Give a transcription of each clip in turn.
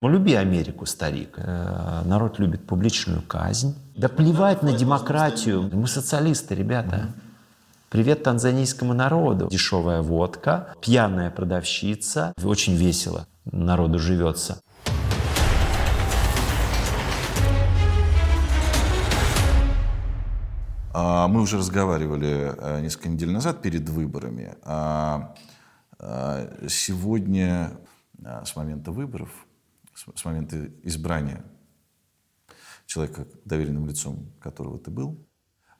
Ну, люби Америку, старик. Э, народ любит публичную казнь. Да плевать на демократию. Мы социалисты, ребята. Привет танзанийскому народу. Дешевая водка, пьяная продавщица. Очень весело народу живется. А, мы уже разговаривали э, несколько недель назад перед выборами. А, а, сегодня, с момента выборов, с момента избрания человека, доверенным лицом которого ты был.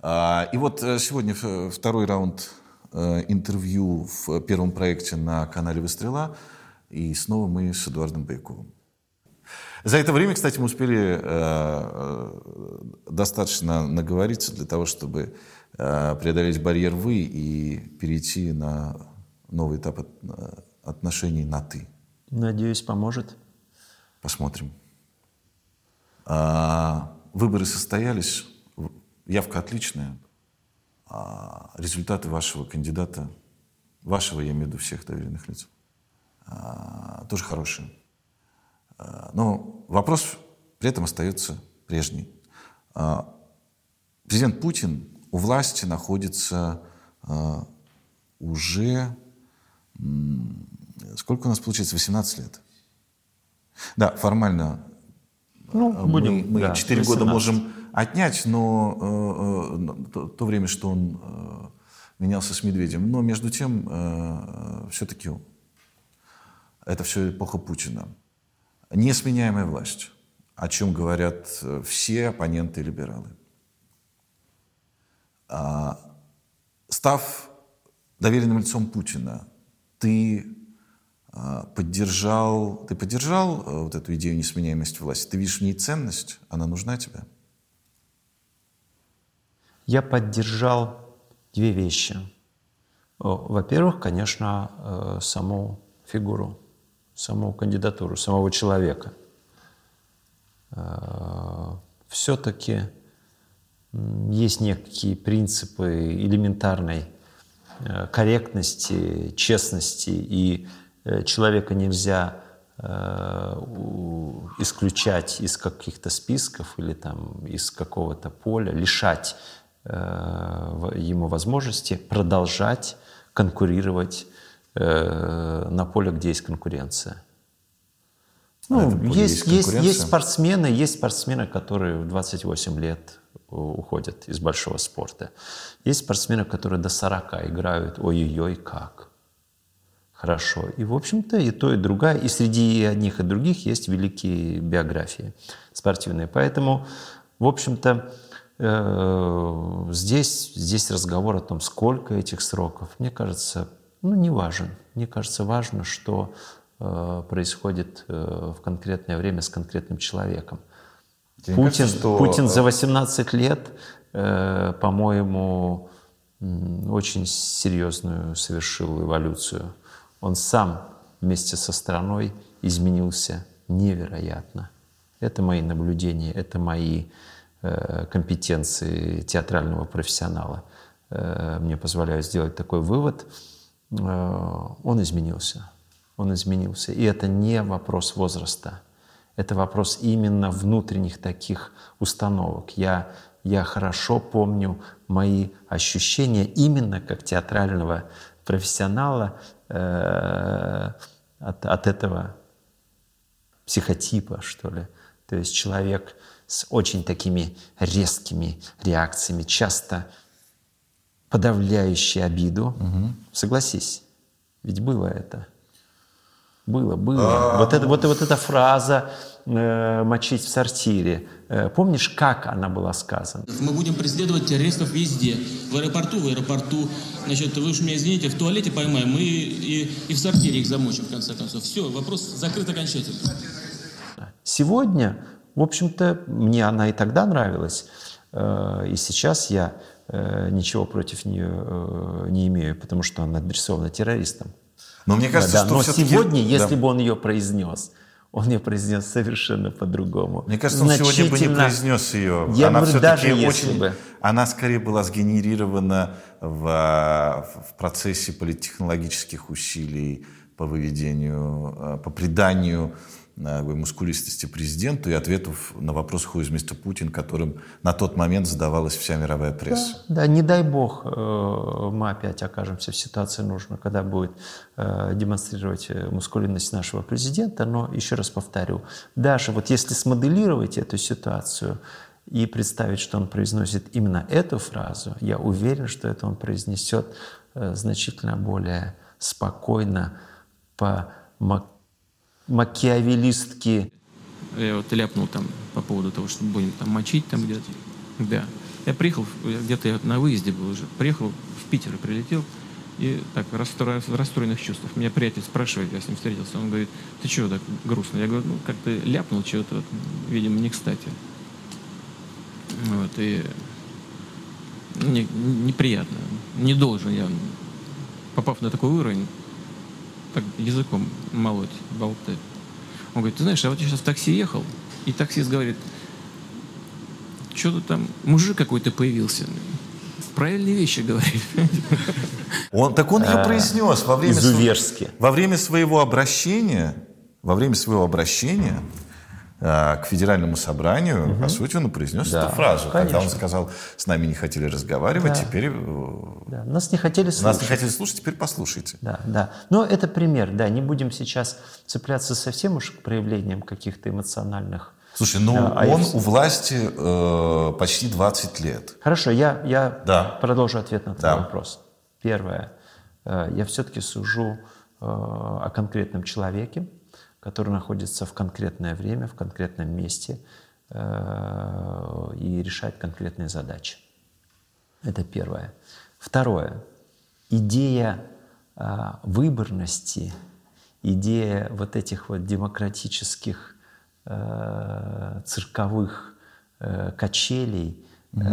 А, и вот э, сегодня второй раунд э, интервью в первом проекте на канале «Выстрела». И снова мы с Эдуардом Байковым. За это время, кстати, мы успели э, достаточно наговориться для того, чтобы преодолеть барьер «вы» и перейти на новый этап отношений на «ты». Надеюсь, поможет. Посмотрим. А, выборы состоялись, явка отличная. А, результаты вашего кандидата, вашего, я имею в виду всех доверенных лиц, а, тоже хорошие. А, но вопрос при этом остается прежний. А, президент Путин у власти находится а, уже, сколько у нас получается, 18 лет. Да, формально ну, э, будем, мы, мы да, 4 года можем отнять, но э, э, то, то время, что он э, менялся с Медведем. Но между тем, э, все-таки это все эпоха Путина. Несменяемая власть, о чем говорят э, все оппоненты либералы. А, став доверенным лицом Путина, ты поддержал, ты поддержал э, вот эту идею несменяемости власти? Ты видишь в ней ценность? Она нужна тебе? Я поддержал две вещи. Во-первых, конечно, э, саму фигуру, саму кандидатуру, самого человека. Э, Все-таки есть некие принципы элементарной корректности, честности и человека нельзя э, исключать из каких-то списков или там из какого-то поля, лишать э, ему возможности продолжать конкурировать на поле, где есть конкуренция. Ну, есть, есть, есть спортсмены, есть спортсмены, которые в 28 лет уходят из большого спорта. Есть спортсмены, которые до 40 играют ой-ой-ой как хорошо. И, в общем-то, и то, и другая. И среди одних и других есть великие биографии спортивные. Поэтому, в общем-то, э, здесь, здесь разговор о том, сколько этих сроков, мне кажется, ну, не важен. Мне кажется, важно, что э, происходит э, в конкретное время с конкретным человеком. Тебе Путин, кажется, что... Путин за 18 лет, по-моему, очень серьезную совершил эволюцию он сам вместе со страной изменился невероятно. Это мои наблюдения, это мои э, компетенции театрального профессионала. Э, мне позволяют сделать такой вывод. Э, он изменился. Он изменился. И это не вопрос возраста. Это вопрос именно внутренних таких установок. Я, я хорошо помню мои ощущения именно как театрального профессионала э, от, от этого психотипа, что ли. То есть человек с очень такими резкими реакциями, часто подавляющий обиду. Угу. Согласись, ведь было это. Было, было. А. Вот, это, вот, вот эта фраза э, «мочить в сортире», помнишь, как она была сказана? Мы будем преследовать террористов везде. В аэропорту, в аэропорту. Значит, вы уж меня извините, в туалете поймаем, мы и, и в сортире их замочим, в конце концов. Все, вопрос закрыт окончательно. Сегодня, в общем-то, мне она и тогда нравилась. Э, и сейчас я э, ничего против нее не имею, потому что она адресована террористам. Но мне кажется, да, что но сегодня, если бы он ее произнес, он ее произнес совершенно по-другому. Мне кажется, он сегодня бы не произнес ее. Я она говорю, даже очень, бы. Она скорее была сгенерирована в, в процессе политтехнологических усилий по выведению, э, по приданию э, мускулистости президенту и ответов на вопрос «Who is Mr. Putin», которым на тот момент задавалась вся мировая пресса. Да, да не дай бог э, мы опять окажемся в ситуации нужно, когда будет э, демонстрировать мускулинность нашего президента, но еще раз повторю, даже вот если смоделировать эту ситуацию и представить, что он произносит именно эту фразу, я уверен, что это он произнесет значительно более спокойно, по макиавелистски. Я вот ляпнул там по поводу того, что будем там мочить там где-то. Да. Я приехал, где-то я на выезде был уже, приехал в Питер и прилетел, и так в расстроенных чувствах. Меня приятель спрашивает, я с ним встретился, он говорит, ты чего так грустно? Я говорю, ну как-то ляпнул чего-то, вот, видимо, не кстати. Вот, и не, неприятно. Не должен я, попав на такой уровень, так языком молоть, болтать. Он говорит, ты знаешь, я вот сейчас в такси ехал, и таксист говорит, что-то там, мужик какой-то появился. Правильные вещи говорит. Он, так он ее а, произнес во время, во время своего обращения, во время своего обращения а, к федеральному собранию, угу. по сути, он произнес да, эту фразу. Конечно. Когда он сказал, с нами не хотели разговаривать, да. теперь... Э, да. Нас не хотели слушать. Нас не хотели слушать, теперь послушайте. Да, да. Но это пример, да, не будем сейчас цепляться совсем уж к проявлениям каких-то эмоциональных Слушай, ну да, он у власти э, почти 20 лет. Хорошо, я, я да. продолжу ответ на твой да. вопрос. Первое. Э, я все-таки сужу э, о конкретном человеке, который находится в конкретное время, в конкретном месте э, и решает конкретные задачи. Это первое. Второе. Идея э, выборности, идея вот этих вот демократических э, цирковых качелей, угу.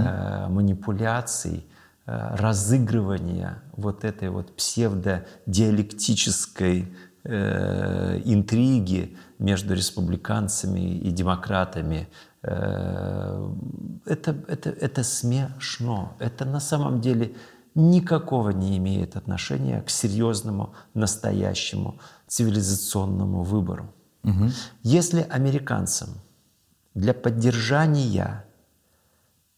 манипуляций, разыгрывания вот этой вот псевдодиалектической интриги между республиканцами и демократами. Э, это, это, это смешно. Это на самом деле никакого не имеет отношения к серьезному, настоящему цивилизационному выбору. Угу. Если американцам для поддержания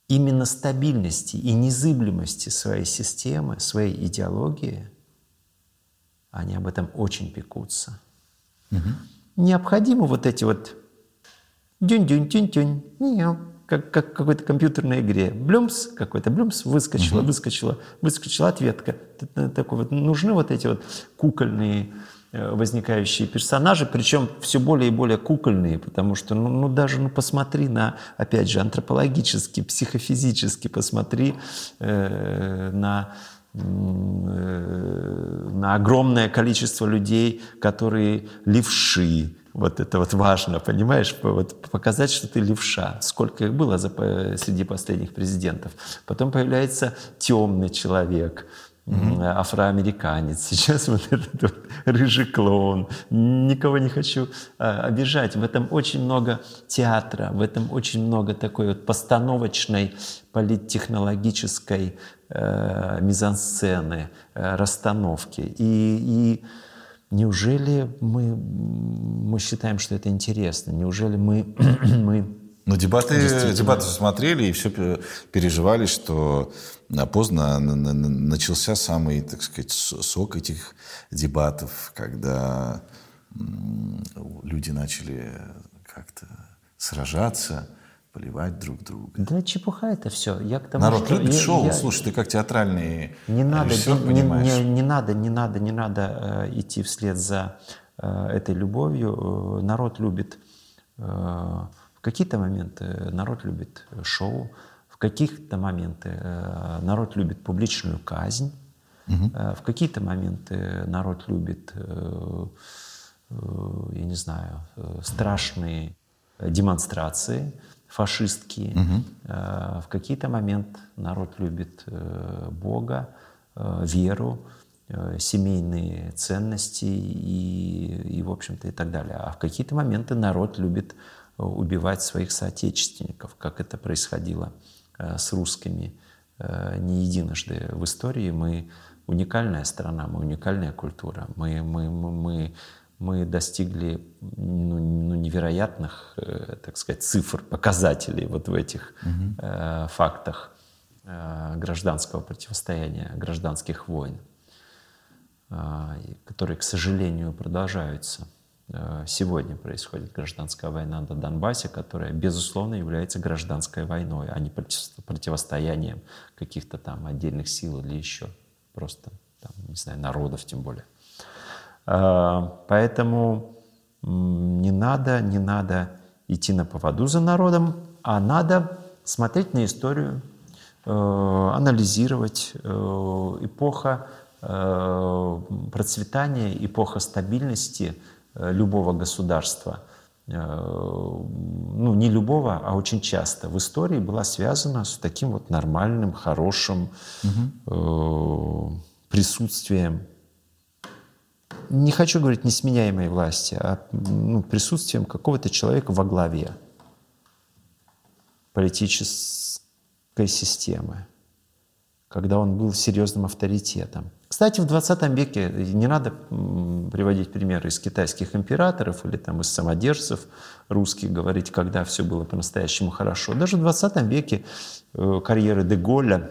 именно стабильности и незыблемости своей системы, своей идеологии – они об этом очень пекутся. Угу. Необходимо вот эти вот дюнь-дюнь-тюнь-тюнь, как, как в какой-то компьютерной игре. Блюмс какой-то, блюмс, выскочила, угу. выскочила, выскочила ответка. Такой вот, нужны вот эти вот кукольные э, возникающие персонажи, причем все более и более кукольные, потому что, ну, ну даже, ну, посмотри на, опять же, антропологически, психофизически, посмотри э, на на огромное количество людей, которые левши. Вот это вот важно, понимаешь? Вот показать, что ты левша. Сколько их было за, среди последних президентов. Потом появляется темный человек, mm-hmm. афроамериканец. Сейчас вот этот вот рыжий клоун. Никого не хочу а, обижать. В этом очень много театра, в этом очень много такой вот постановочной политтехнологической э, мизансцены, э, расстановки. И, и неужели мы, мы считаем, что это интересно? Неужели мы, мы но дебаты, дебаты смотрели и все переживали, что поздно начался самый, так сказать, сок этих дебатов, когда люди начали как-то сражаться поливать друг друга. Да чепуха это все. Я к тому, Народ что любит я, шоу. Я... Слушай, ты как театральный не надо, не, не, не надо, не надо, не надо э, идти вслед за э, этой любовью. Э, народ любит э, в какие-то моменты народ любит шоу, в каких-то моменты э, народ любит публичную казнь, угу. э, в какие-то моменты народ любит, э, э, я не знаю, э, страшные демонстрации фашистские. Угу. В какие-то моменты народ любит э, Бога, э, веру, семейные ценности и, и, в общем-то, и так далее. А в какие-то моменты народ любит убивать своих соотечественников, как это происходило с русскими не единожды в истории. Мы уникальная страна, мы уникальная культура. Мы, мы, мы, мы мы достигли ну, ну, невероятных, э, так сказать, цифр, показателей вот в этих угу. э, фактах э, гражданского противостояния, гражданских войн, э, которые, к сожалению, продолжаются. Э, сегодня происходит гражданская война на Донбассе, которая, безусловно, является гражданской войной, а не противостоянием каких-то там отдельных сил или еще просто, там, не знаю, народов тем более. Э, поэтому не надо, не надо идти на поводу за народом, а надо смотреть на историю, э, анализировать эпоха процветания, эпоха стабильности – Э, любого государства, э, ну не любого, а очень часто в истории была связана с таким вот нормальным, хорошим угу. присутствием не хочу говорить несменяемой власти, а ну, присутствием какого-то человека во главе политической системы, когда он был серьезным авторитетом. Кстати, в 20 веке не надо приводить примеры из китайских императоров или там из самодержцев русских, говорить, когда все было по-настоящему хорошо. Даже в 20 веке э, карьеры Деголя,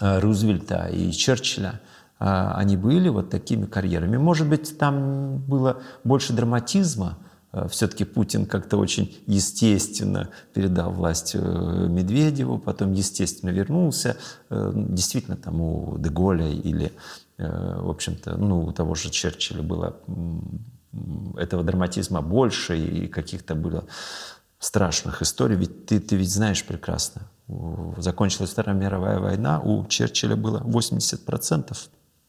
э, Рузвельта и Черчилля, они были вот такими карьерами. Может быть, там было больше драматизма, Э, все-таки Путин как-то очень естественно передал власть э, Медведеву, потом естественно вернулся. Э, действительно, там у Деголя или, в общем-то, ну, у того же Черчилля было этого драматизма больше и каких-то было страшных историй. Ведь ты, ты ведь знаешь прекрасно, закончилась Вторая мировая война, у Черчилля было 80%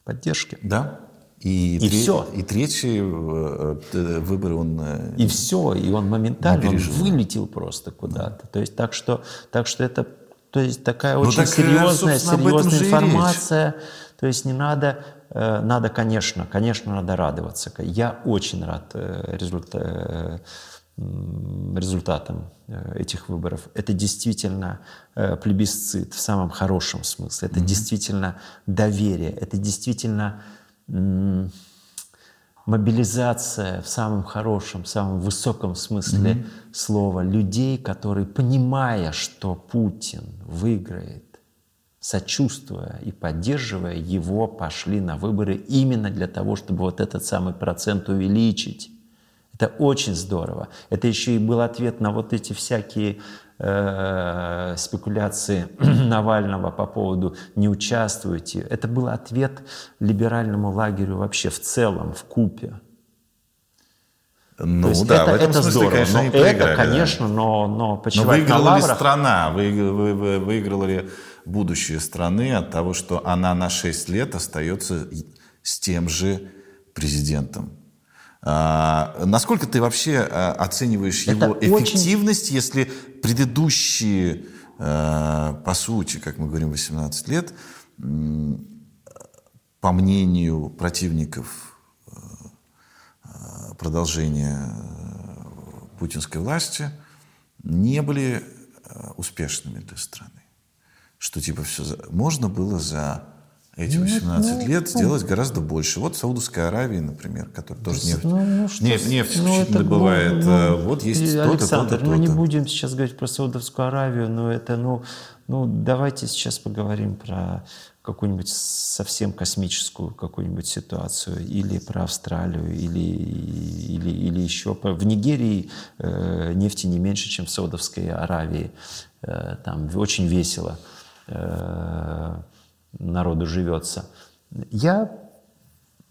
поддержки. Да, и, и тре- все. И третий э, э, выбор он... Э, и все, и он моментально он вылетел просто куда-то. То есть так что, так что это то есть такая ну, очень так, серьезная, серьезная информация. То есть не надо, надо, конечно, конечно, надо радоваться. Я очень рад результатам результатом этих выборов. Это действительно плебисцит в самом хорошем смысле. Это mm-hmm. действительно доверие. Это действительно мобилизация в самом хорошем, самом высоком смысле mm-hmm. слова людей, которые, понимая, что Путин выиграет, сочувствуя и поддерживая его, пошли на выборы именно для того, чтобы вот этот самый процент увеличить. Это очень здорово. Это еще и был ответ на вот эти всякие э, спекуляции Навального по поводу «не участвуйте». Это был ответ либеральному лагерю вообще в целом, в купе. Ну да, это, в этом это смысле, здорово. конечно, но это, конечно, да. но, но почему Но выиграла ли страна, вы, вы, вы, выиграла ли будущее страны от того, что она на 6 лет остается с тем же президентом? А, насколько ты вообще а, оцениваешь Это его эффективность, очень... если предыдущие, а, по сути, как мы говорим, 18 лет, по мнению противников продолжения путинской власти, не были успешными для страны? Что типа все можно было за эти 18 ну, лет ну, сделать гораздо больше. Вот в Саудовской Аравии, например, которая тоже нефть, ну, ну, что, нефть, нефть ну, это, добывает. Ну, э, вот есть то-то, Александр, то-то, то-то. ну не будем сейчас говорить про Саудовскую Аравию, но это, ну, ну давайте сейчас поговорим про какую-нибудь совсем космическую какую-нибудь ситуацию, или про Австралию, или, или, или еще. В Нигерии э, нефти не меньше, чем в Саудовской Аравии. Э, там очень весело. Э, народу живется. Я,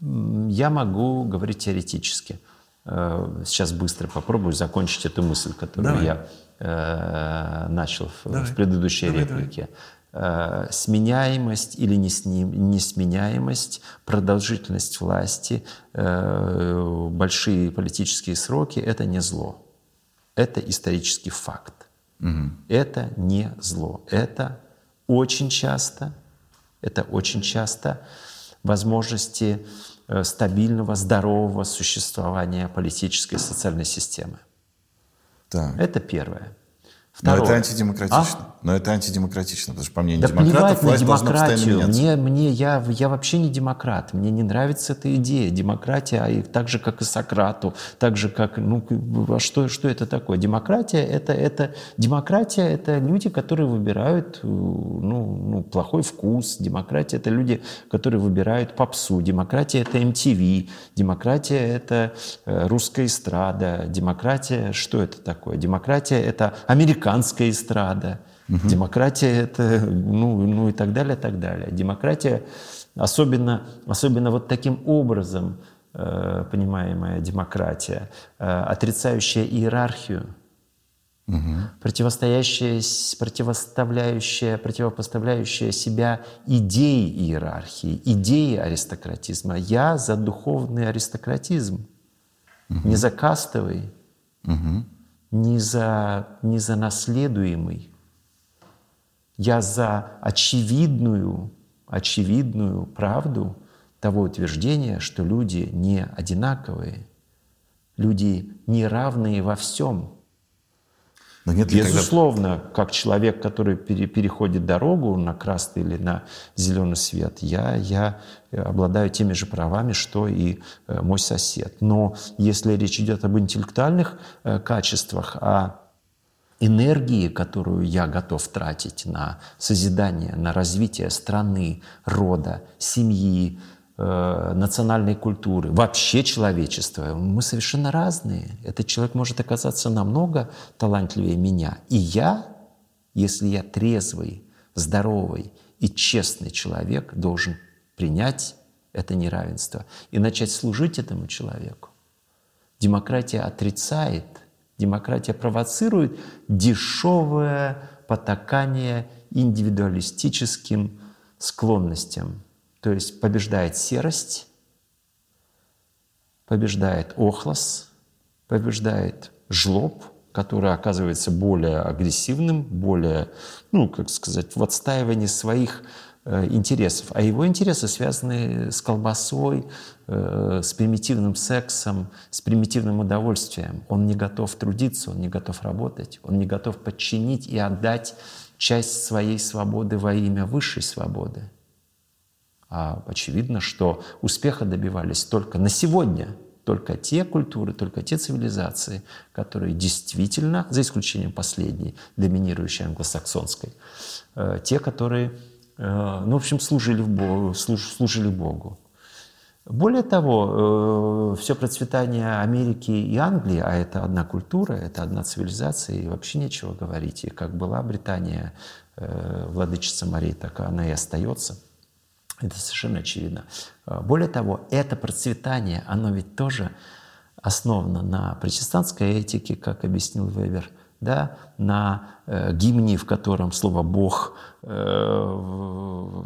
я могу говорить теоретически. Э, сейчас быстро попробую закончить эту мысль, которую давай. я э, начал в, в предыдущей давай, реплике. Давай. Э, сменяемость или несменяемость, продолжительность власти, э, большие политические сроки – это не зло. Это исторический факт. Угу. Это не зло. Это очень часто это очень часто возможности э, стабильного, здорового существования политической и социальной системы. Так. Это первое. Второе. Но это антидемократично. А? Но это антидемократично, потому что по мнению да демократов власть на демократию. Мне, мне, я, я вообще не демократ. Мне не нравится эта идея. Демократия, и так же, как и Сократу, так же, как... Ну, а что, что это такое? Демократия это, это, демократия — это люди, которые выбирают ну, ну, плохой вкус. Демократия — это люди, которые выбирают попсу. Демократия — это MTV. Демократия — это э, русская эстрада. Демократия — что это такое? Демократия — это американская эстрада. Угу. Демократия это, ну, ну и так далее, так далее. Демократия, особенно, особенно вот таким образом э, понимаемая демократия, э, отрицающая иерархию, угу. противостоящая, противоставляющая, противопоставляющая себя идеи иерархии, идеи аристократизма. Я за духовный аристократизм, угу. не за кастовый, угу. не, за, не за наследуемый. Я за очевидную, очевидную правду того утверждения, что люди не одинаковые, люди не равные во всем. Но нет Безусловно, когда... как человек, который пере, переходит дорогу на красный или на зеленый свет, я, я обладаю теми же правами, что и э, мой сосед. Но если речь идет об интеллектуальных э, качествах, о энергии, которую я готов тратить на созидание, на развитие страны, рода, семьи, э, национальной культуры, вообще человечества, мы совершенно разные. Этот человек может оказаться намного талантливее меня. И я, если я трезвый, здоровый и честный человек, должен принять это неравенство и начать служить этому человеку. Демократия отрицает – Демократия провоцирует дешевое потакание индивидуалистическим склонностям. То есть побеждает серость, побеждает охлос, побеждает жлоб, который оказывается более агрессивным, более, ну, как сказать, в отстаивании своих интересов. А его интересы связаны с колбасой, э, с примитивным сексом, с примитивным удовольствием. Он не готов трудиться, он не готов работать, он не готов подчинить и отдать часть своей свободы во имя высшей свободы. А очевидно, что успеха добивались только на сегодня, только те культуры, только те цивилизации, которые действительно, за исключением последней, доминирующей англосаксонской, э, те, которые Э, ну, в общем, служили, Богу, служили Богу. Более того, э, все процветание Америки и Англии, а это одна культура, это одна цивилизация, и вообще нечего говорить. И как была Британия э, владычица Марии, так она и остается. Это совершенно очевидно. Более того, это процветание, оно ведь тоже основано на протестантской этике, как объяснил Вебер, да, на э, гимне, в котором слово «Бог» э,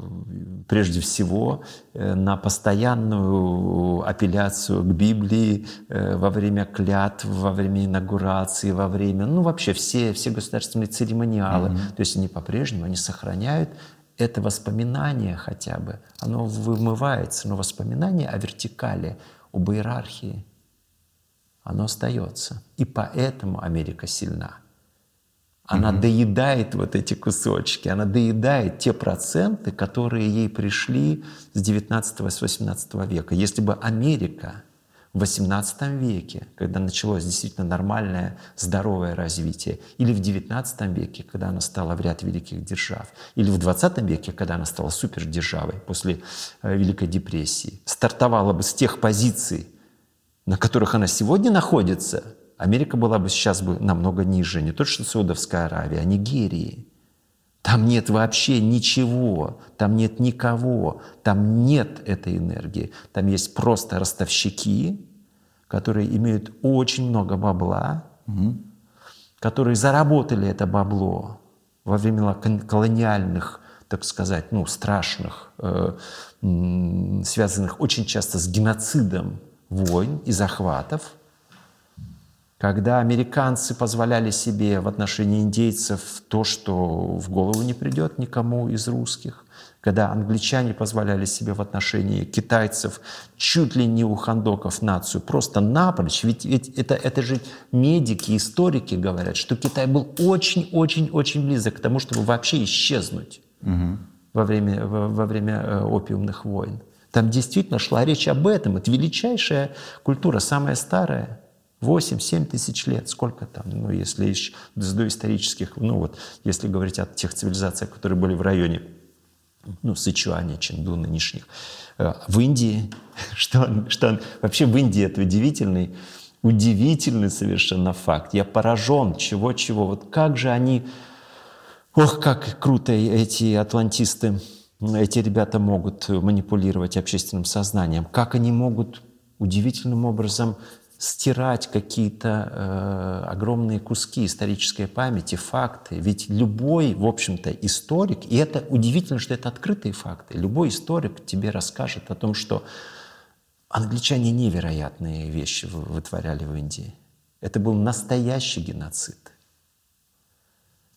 прежде всего, э, на постоянную апелляцию к Библии э, во время клятв, во время инаугурации, во время, ну вообще все, все государственные церемониалы. Mm-hmm. То есть они по-прежнему, они сохраняют это воспоминание хотя бы, оно вымывается, но воспоминание о вертикали, об иерархии, оно остается. И поэтому Америка сильна. Она mm-hmm. доедает вот эти кусочки, она доедает те проценты, которые ей пришли с 19 с 18 века. Если бы Америка в 18 веке, когда началось действительно нормальное, здоровое развитие, или в 19 веке, когда она стала в ряд великих держав, или в 20 веке, когда она стала супердержавой после э, Великой депрессии, стартовала бы с тех позиций, на которых она сегодня находится – Америка была бы сейчас бы намного ниже, не то что Саудовская Аравия, а Нигерии. Там нет вообще ничего, там нет никого, там нет этой энергии. Там есть просто ростовщики, которые имеют очень много бабла, угу. которые заработали это бабло во время колониальных, так сказать, ну, страшных, э, связанных очень часто с геноцидом войн и захватов – когда американцы позволяли себе в отношении индейцев то, что в голову не придет никому из русских, когда англичане позволяли себе в отношении китайцев чуть ли не у хандоков нацию просто напрочь. Ведь, ведь это, это же медики, историки говорят, что Китай был очень-очень-очень близок к тому, чтобы вообще исчезнуть угу. во время, во, во время э, опиумных войн. Там действительно шла речь об этом. Это величайшая культура, самая старая. 8-7 тысяч лет, сколько там, ну, если из доисторических, ну, вот, если говорить о тех цивилизациях, которые были в районе ну, Сычуаня, Ченду нынешних. Э, в Индии, что, что вообще в Индии это удивительный, удивительный совершенно факт. Я поражен, чего-чего. Вот как же они, ох, как круто эти атлантисты, эти ребята могут манипулировать общественным сознанием, как они могут удивительным образом стирать какие-то э, огромные куски исторической памяти, факты. Ведь любой, в общем-то, историк, и это удивительно, что это открытые факты, любой историк тебе расскажет о том, что англичане невероятные вещи вытворяли в Индии. Это был настоящий геноцид.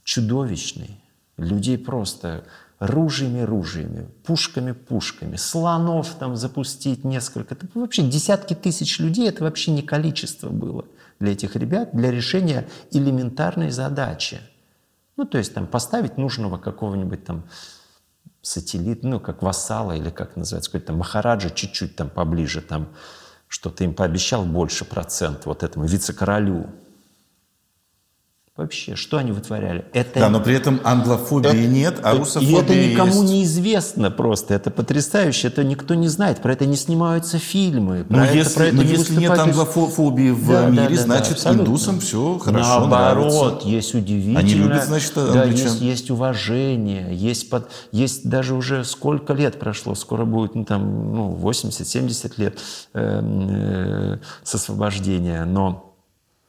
Чудовищный. Людей просто ружьями-ружьями, пушками-пушками, слонов там запустить несколько. Это вообще десятки тысяч людей, это вообще не количество было для этих ребят, для решения элементарной задачи. Ну, то есть там поставить нужного какого-нибудь там сателлит, ну, как вассала или как называется, какой-то махараджа чуть-чуть там поближе, там что-то им пообещал больше процент вот этому вице-королю, Вообще, что они вытворяли? Это, да, но при этом англофобии это, нет, а русофобия И это никому есть. неизвестно просто. Это потрясающе. Это никто не знает. Про это не снимаются фильмы. Ну, если, про это но не если нет англофобии в да, мире, да, да, значит, да, индусам все хорошо Наоборот, нравится. есть удивительно. Они любят, значит, Да, есть, есть уважение. Есть, под, есть даже уже сколько лет прошло. Скоро будет ну, там, ну, 80-70 лет э, э, с освобождения. Но,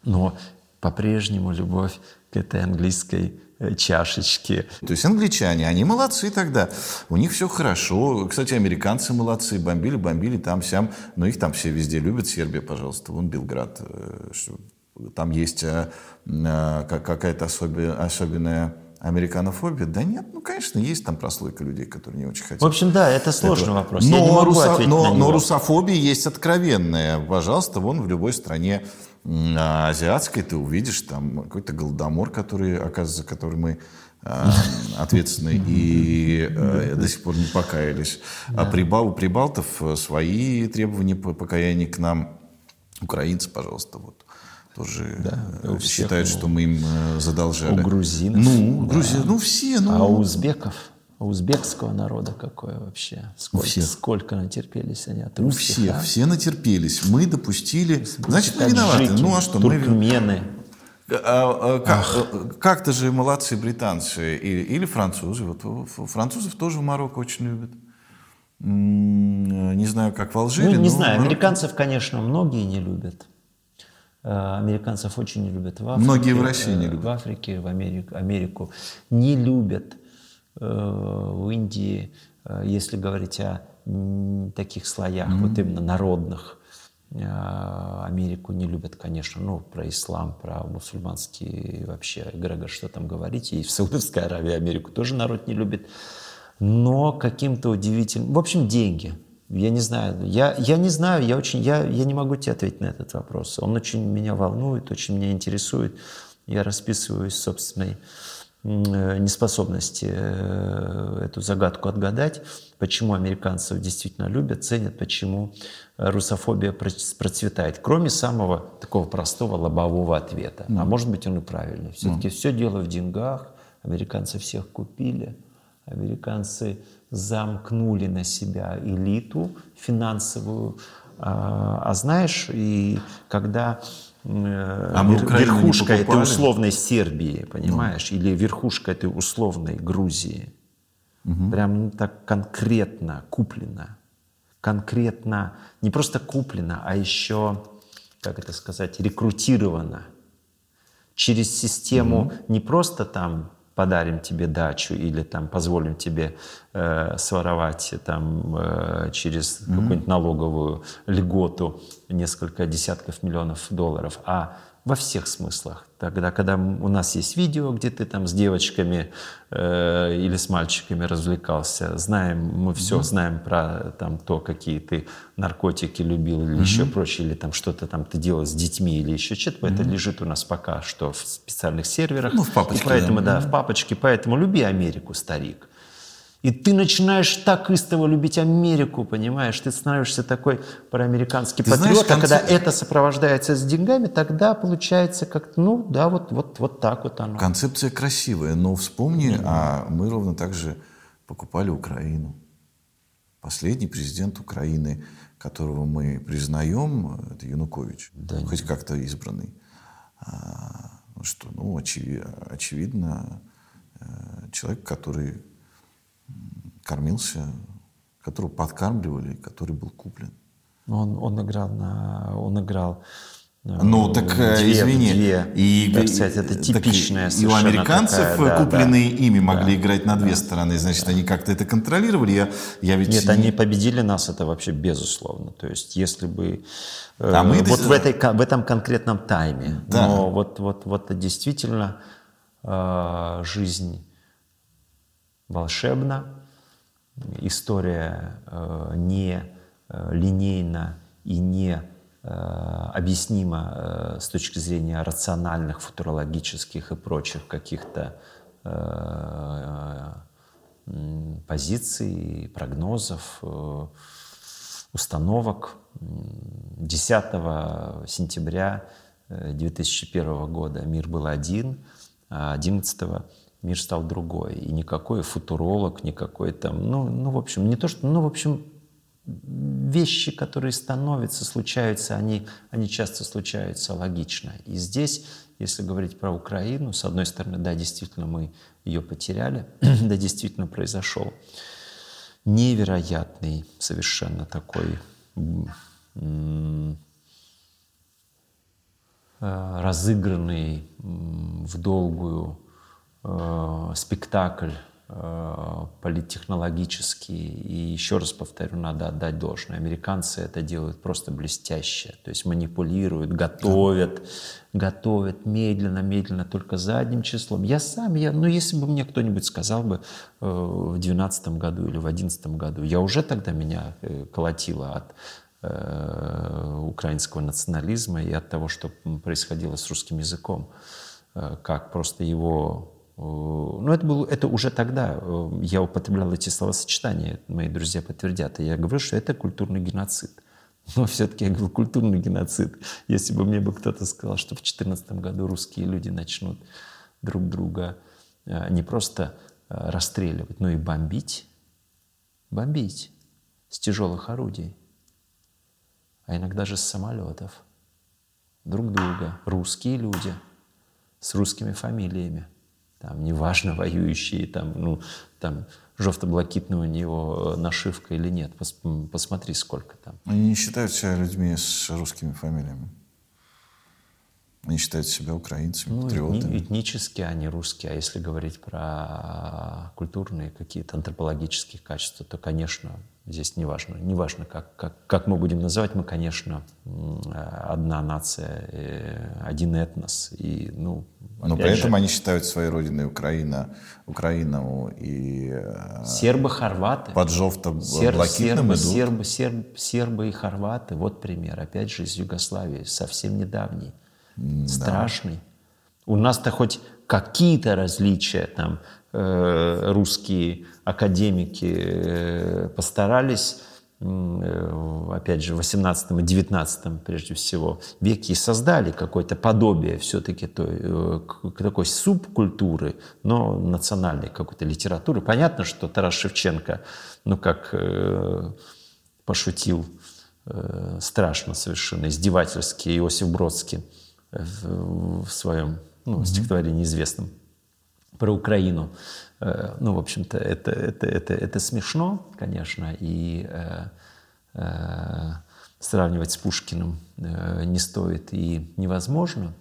но по-прежнему любовь к этой английской э, чашечке. То есть англичане, они молодцы тогда. У них все хорошо. Кстати, американцы молодцы. Бомбили, бомбили там, сям. Но их там все везде любят. Сербия, пожалуйста. Вон Белград. Э, там есть э, какая-то особенная американофобия? Да нет, ну, конечно, есть там прослойка людей, которые не очень хотят. В общем, да, это сложный этого. вопрос. Но, руса... но, но русофобия есть откровенная. Пожалуйста, вон в любой стране а азиатской ты увидишь там какой-то голодомор, который, оказывается, который мы э, ответственны и э, до сих пор не покаялись. А прибал, у прибалтов свои требования по покаянию к нам. Украинцы, пожалуйста, вот тоже да, считают, всех, что мы им задолжали. У грузинов. Ну, да. грузин, ну все. Ну... А у узбеков? Узбекского народа какое вообще? Сколько, всех. сколько натерпелись они от русских? У всех, а? все натерпелись. Мы допустили... Значит, мы виноваты. Ну а что? Туркмены. Мы... А, а, как, как-то же молодцы британцы или, или французы. Вот французов тоже в Марокко очень любят. Не знаю, как в Алжире. Ну, не знаю. Марокко... Американцев, конечно, многие не любят. Э, американцев очень не любят в Африке. Многие в России не любят. В Африке, в Америку, Америку не любят. Э, в Индии, э, если говорить о таких слоях, mm-hmm. вот именно народных, э, Америку не любят, конечно, ну, про ислам, про мусульманский вообще эгрегор, что там говорить. И в Саудовской Аравии Америку тоже народ не любит. Но каким-то удивительным... В общем, деньги. Я не знаю. Я, я не знаю, я, очень, я, я не могу тебе ответить на этот вопрос. Он очень меня волнует, очень меня интересует. Я расписываюсь собственной неспособности э, эту загадку отгадать, почему американцев действительно любят, ценят, почему русофобия процветает, кроме самого такого простого лобового ответа. Mm. А может быть, он и правильный. Все-таки mm. все дело в деньгах, американцы всех купили, американцы замкнули на себя элиту финансовую. А, а знаешь, и когда а верхушка этой условной Сербии, понимаешь, ну. или верхушка этой условной Грузии. Угу. Прям ну, так конкретно куплено. Конкретно, не просто куплено, а еще, как это сказать, рекрутировано. Через систему угу. не просто там подарим тебе дачу или там позволим тебе э, своровать там э, через mm-hmm. какую-нибудь налоговую льготу несколько десятков миллионов долларов, а во всех смыслах. Тогда, когда у нас есть видео, где ты там с девочками э, или с мальчиками развлекался, знаем, мы все mm-hmm. знаем про там то, какие ты наркотики любил или mm-hmm. еще прочее, или там что-то там ты делал с детьми или еще что-то, mm-hmm. это лежит у нас пока что в специальных серверах. Ну, в папочке. И поэтому, да, да, в папочке, поэтому люби Америку, старик. И ты начинаешь так истово любить Америку, понимаешь? Ты становишься такой проамериканский ты патриот, знаешь, конце... а когда это сопровождается с деньгами, тогда получается как ну да, вот, вот, вот так вот оно. Концепция красивая, но вспомни, mm-hmm. а мы ровно так же покупали Украину. Последний президент Украины, которого мы признаем, это Янукович, да, хоть нет. как-то избранный. А, что, ну, очевидно, очевидно, э, человек, который кормился, которого подкармливали, который был куплен. Он, он играл на, он играл э, ну, так э, две, извини, две, и, так сказать, это типичная так, И у американцев такая, купленные да, ими могли да, играть на две да, стороны, значит, да. они как-то это контролировали. Я, я ведь Нет, не... они победили нас, это вообще безусловно. То есть, если бы э, а мы вот это... в, этой, в этом конкретном тайме, да. но вот, вот, вот действительно э, жизнь волшебна, история э, не э, линейна и не э, объяснима с точки зрения рациональных, футурологических и прочих каких-то позиций, прогнозов, установок. 10 сентября 2001 года мир был один, а 11 мир стал другой. И никакой футуролог, никакой там, ну, ну, в общем, не то, что, ну, в общем, вещи, которые становятся, случаются, они, они часто случаются логично. И здесь, если говорить про Украину, с одной стороны, да, действительно, мы ее потеряли, да, действительно произошел невероятный совершенно такой э, разыгранный в долгую э, спектакль э, политтехнологический. И еще раз повторю, надо отдать должное. Американцы это делают просто блестяще. То есть манипулируют, готовят, готовят медленно, медленно, только задним числом. Я сам, я, ну если бы мне кто-нибудь сказал бы э, в двенадцатом году или в одиннадцатом году, я уже тогда меня э, колотило от э, украинского национализма и от того, что происходило с русским языком, э, как просто его Э, ну, это, было, это уже тогда э, я употреблял эти словосочетания, мои друзья подтвердят, и я говорю, что это культурный геноцид. Но все-таки я говорю, культурный геноцид. Если бы мне бы кто-то сказал, что в 2014 году русские люди начнут друг друга э, не просто расстреливать, но и бомбить, бомбить с тяжелых орудий, а иногда же с самолетов, друг друга, русские люди с русскими фамилиями – там, неважно, воюющие, там, ну, там, жовто-блакитная у него э, нашивка или нет. Пос, посмотри, сколько там. Они не считают себя людьми с русскими фамилиями. Они считают себя украинцами, ну, патриотами. Этнически они русские, а если говорить про культурные какие-то антропологические качества, то, конечно, здесь неважно. Неважно, как, как, как мы будем называть, мы, конечно, одна нация, э, один этнос. И, ну, Но при этом же, они считают своей родиной Украина, Украину и... Э, сербы, хорваты. Под жовто-блакитным сербы, сербы, сербы, сербы и хорваты. Вот пример, опять же, из Югославии, совсем недавний страшный. У нас-то хоть какие-то различия, там э, русские академики э, постарались, э, опять же, в 18 и 19 прежде всего веке создали какое-то подобие все-таки той, э, такой субкультуры, но национальной какой-то литературы. Понятно, что Тарас Шевченко, ну как э, пошутил э, страшно совершенно, издевательски Иосиф Бродский, в своем ну, стихотворении известном про Украину. Э, ну, в общем-то, это, это, это, это смешно, конечно, и э, э, сравнивать с Пушкиным э, не стоит и невозможно,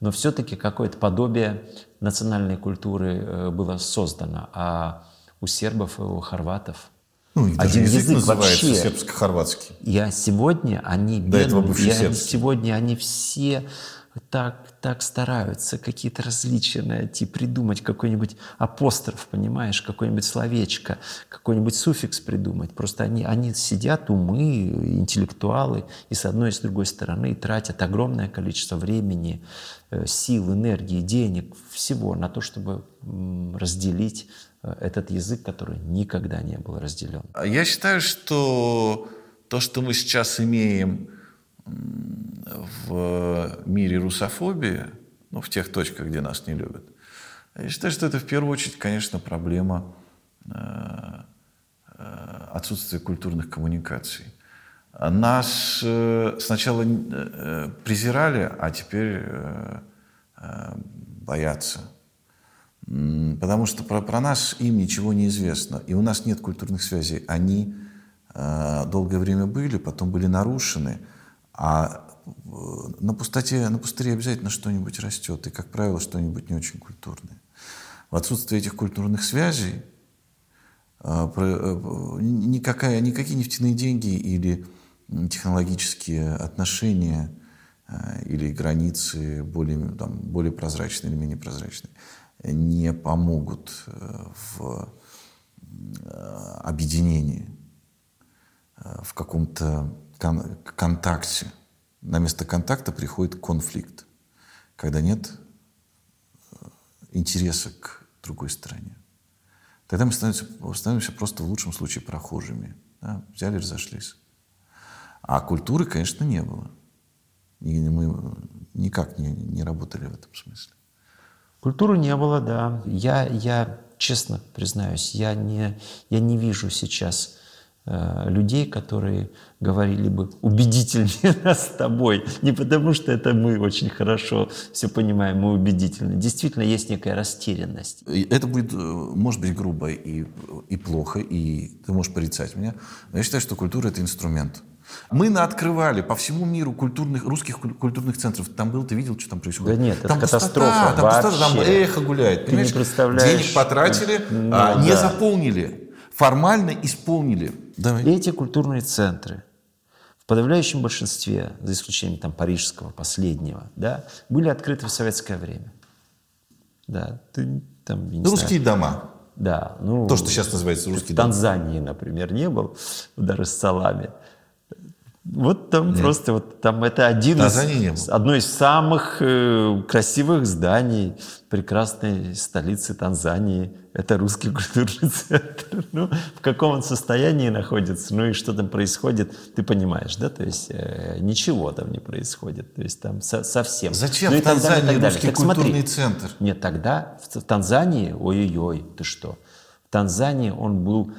но все-таки какое-то подобие национальной культуры э, было создано, а у сербов и у хорватов ну, один язык, язык вообще. сербско-хорватский. Я сегодня они До этого бывший я сегодня они все так, так стараются какие-то различия найти, придумать какой-нибудь апостроф, понимаешь, какое-нибудь словечко, какой-нибудь суффикс придумать. Просто они, они сидят, умы, интеллектуалы, и с одной и с другой стороны тратят огромное количество времени, э, сил, энергии, денег, всего на то, чтобы разделить э, этот язык, который никогда не был разделен. Я считаю, что то, что мы сейчас имеем в мире русофобии, ну, в тех точках, где нас не любят, я считаю, что это в первую очередь, конечно, проблема э, э, отсутствия культурных коммуникаций. Нас э, сначала презирали, а теперь боятся. Потому что про, про нас им ничего не известно. И у нас нет культурных связей. Они долгое время были, потом были нарушены. А на пустоте, на пустыре обязательно что-нибудь растет, и, как правило, что-нибудь не очень культурное. В отсутствие этих культурных связей а, э, никакая, никакие нефтяные деньги или технологические отношения или границы более, там, более прозрачные или менее прозрачные не помогут э, в э, объединении, в каком-то контакте на место контакта приходит конфликт, когда нет э, интереса к другой стороне. Тогда мы становимся, становимся просто в лучшем случае прохожими. Да? Взяли, разошлись. А культуры, конечно, не было. И мы никак не, не работали в этом смысле. Культуры не было, да. Я, я честно признаюсь, я не, я не вижу сейчас Э, людей, которые говорили бы убедительнее нас с тобой. Не потому, что это мы очень хорошо все понимаем, мы убедительны. Действительно, есть некая растерянность. Это будет, э, может быть, грубо и, и плохо, и ты можешь порицать меня. Но я считаю, что культура — это инструмент. Мы наоткрывали по всему миру культурных, русских культурных центров. Там был, ты видел, что там происходит? Да нет, там это катастрофа пустота, там, вообще. Пустота, там эхо гуляет. Ты не представляешь. Денег потратили, ну, а, да. не заполнили формально исполнили. Давай. Эти культурные центры в подавляющем большинстве, за исключением там парижского последнего, да, были открыты в советское время. Да, ты там русские знаю, дома. Да, ну то, что сейчас называется русский В Танзании, например, не был удар с салами. Вот там Нет. просто вот там это один из, одно из самых э, красивых зданий прекрасной столицы Танзании. Это русский культурный центр. Ну, в каком он состоянии находится, ну и что там происходит, ты понимаешь, да? То есть э, ничего там не происходит. То есть там со совсем. Зачем ну, в Танзании далее, русский так, культурный смотри, центр? Нет, тогда в, в Танзании, ой-ой-ой, ты что? В Танзании он был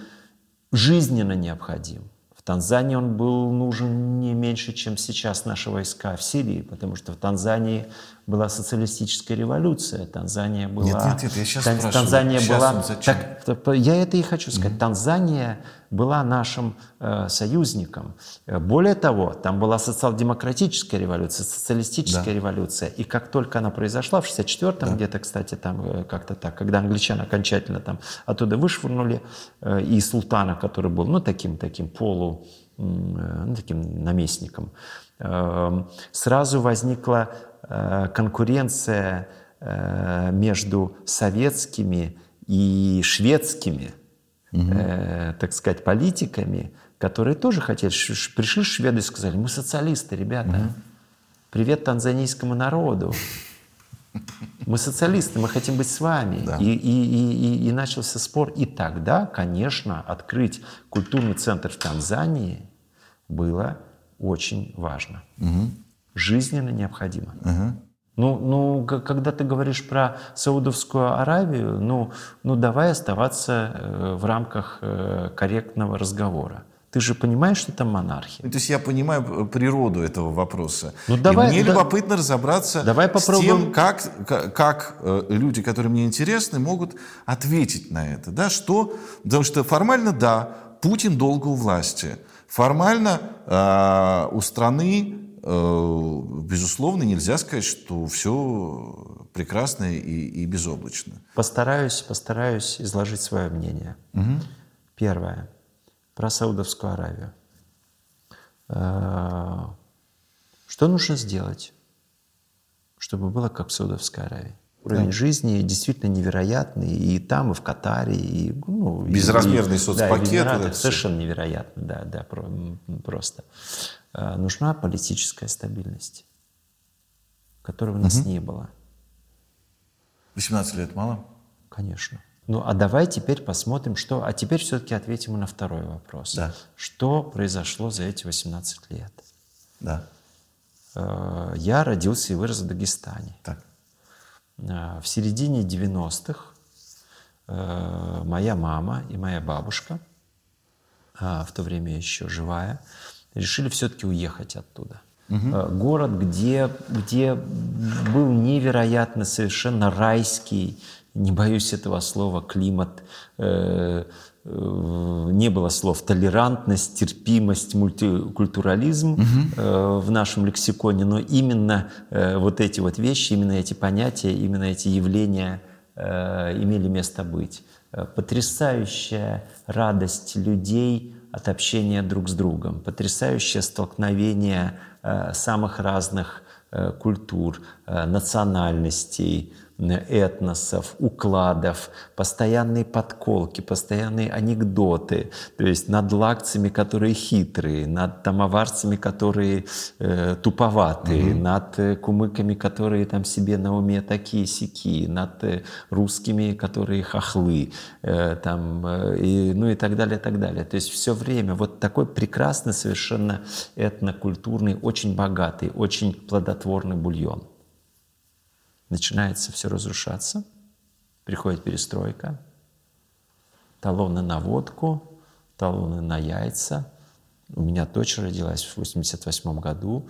жизненно необходим. Танзании он был нужен не меньше, чем сейчас наши войска в Сирии, потому что в Танзании была социалистическая революция. Танзания была... Нет, нет, нет, я сейчас Тан, спрашиваю. Танзания сейчас была... Так, я это и хочу сказать. Mm-hmm. Танзания была нашим э, союзником. Более того, там была социал-демократическая революция, социалистическая да. революция. И как только она произошла, в 64-м да. где-то, кстати, там э, как-то так, когда англичан окончательно там оттуда вышвырнули, э, и султана, который был, ну, таким, таким полу, э, ну, таким наместником, э, сразу возникла конкуренция э, между советскими и шведскими, угу. так сказать, политиками, которые тоже хотели, пришли шведы и сказали, мы социалисты, ребята, угу. привет танзанийскому народу. Мы социалисты, мы хотим быть с вами. Да. И, и, и, и начался спор. И тогда, конечно, открыть культурный центр в Танзании было очень важно. Угу жизненно необходимо. Угу. Ну, ну, когда ты говоришь про Саудовскую Аравию, ну, ну давай оставаться э, в рамках э, корректного разговора. Ты же понимаешь, что это монархия. То есть я понимаю э, природу этого вопроса. Ну, давай, И мне да, любопытно разобраться давай попробуем. с тем, как, как, как люди, которые мне интересны, могут ответить на это. Да, что, потому что формально, да, Путин долго у власти. Формально э, у страны безусловно, нельзя сказать, что все прекрасно и, и безоблачно. Постараюсь, постараюсь изложить свое мнение. Угу. Первое. Про Саудовскую Аравию. Э, что нужно сделать? чтобы было как в Саудовской Аравии. Уровень да. жизни действительно невероятный и там, и в Катаре, и ну, безразмерный и, соцпакет. Да, и совершенно невероятно, да, да, просто. А, нужна политическая стабильность, которой у нас угу. не было. 18 лет мало? Конечно. Ну, а давай теперь посмотрим, что... А теперь все-таки ответим на второй вопрос. Да. Что произошло за эти 18 лет? Да. Э, я родился и вырос в Дагестане. Так. Э, в середине 90-х э, моя мама и моя бабушка, в то время еще живая, решили все-таки уехать оттуда. Угу. Город, где, где был невероятно совершенно райский, не боюсь этого слова, климат, э, э, не было слов толерантность, терпимость, мультикультурализм угу. э, в нашем лексиконе, но именно э, вот эти вот вещи, именно эти понятия, именно эти явления э, имели место быть. Э, потрясающая радость людей от общения друг с другом, потрясающее столкновение э, самых разных э, культур, э, национальностей, этносов, укладов, постоянные подколки, постоянные анекдоты, то есть над лакцами, которые хитрые, над тамоварцами, которые э, туповатые, mm-hmm. над э, кумыками, которые там себе на уме такие сики, над э, русскими, которые хохлы, э, там, э, и, ну и так далее, и так далее. То есть все время вот такой прекрасный совершенно этнокультурный, очень богатый, очень плодотворный бульон начинается все разрушаться, приходит перестройка, талоны на водку, талоны на яйца. У меня дочь родилась в 88 году,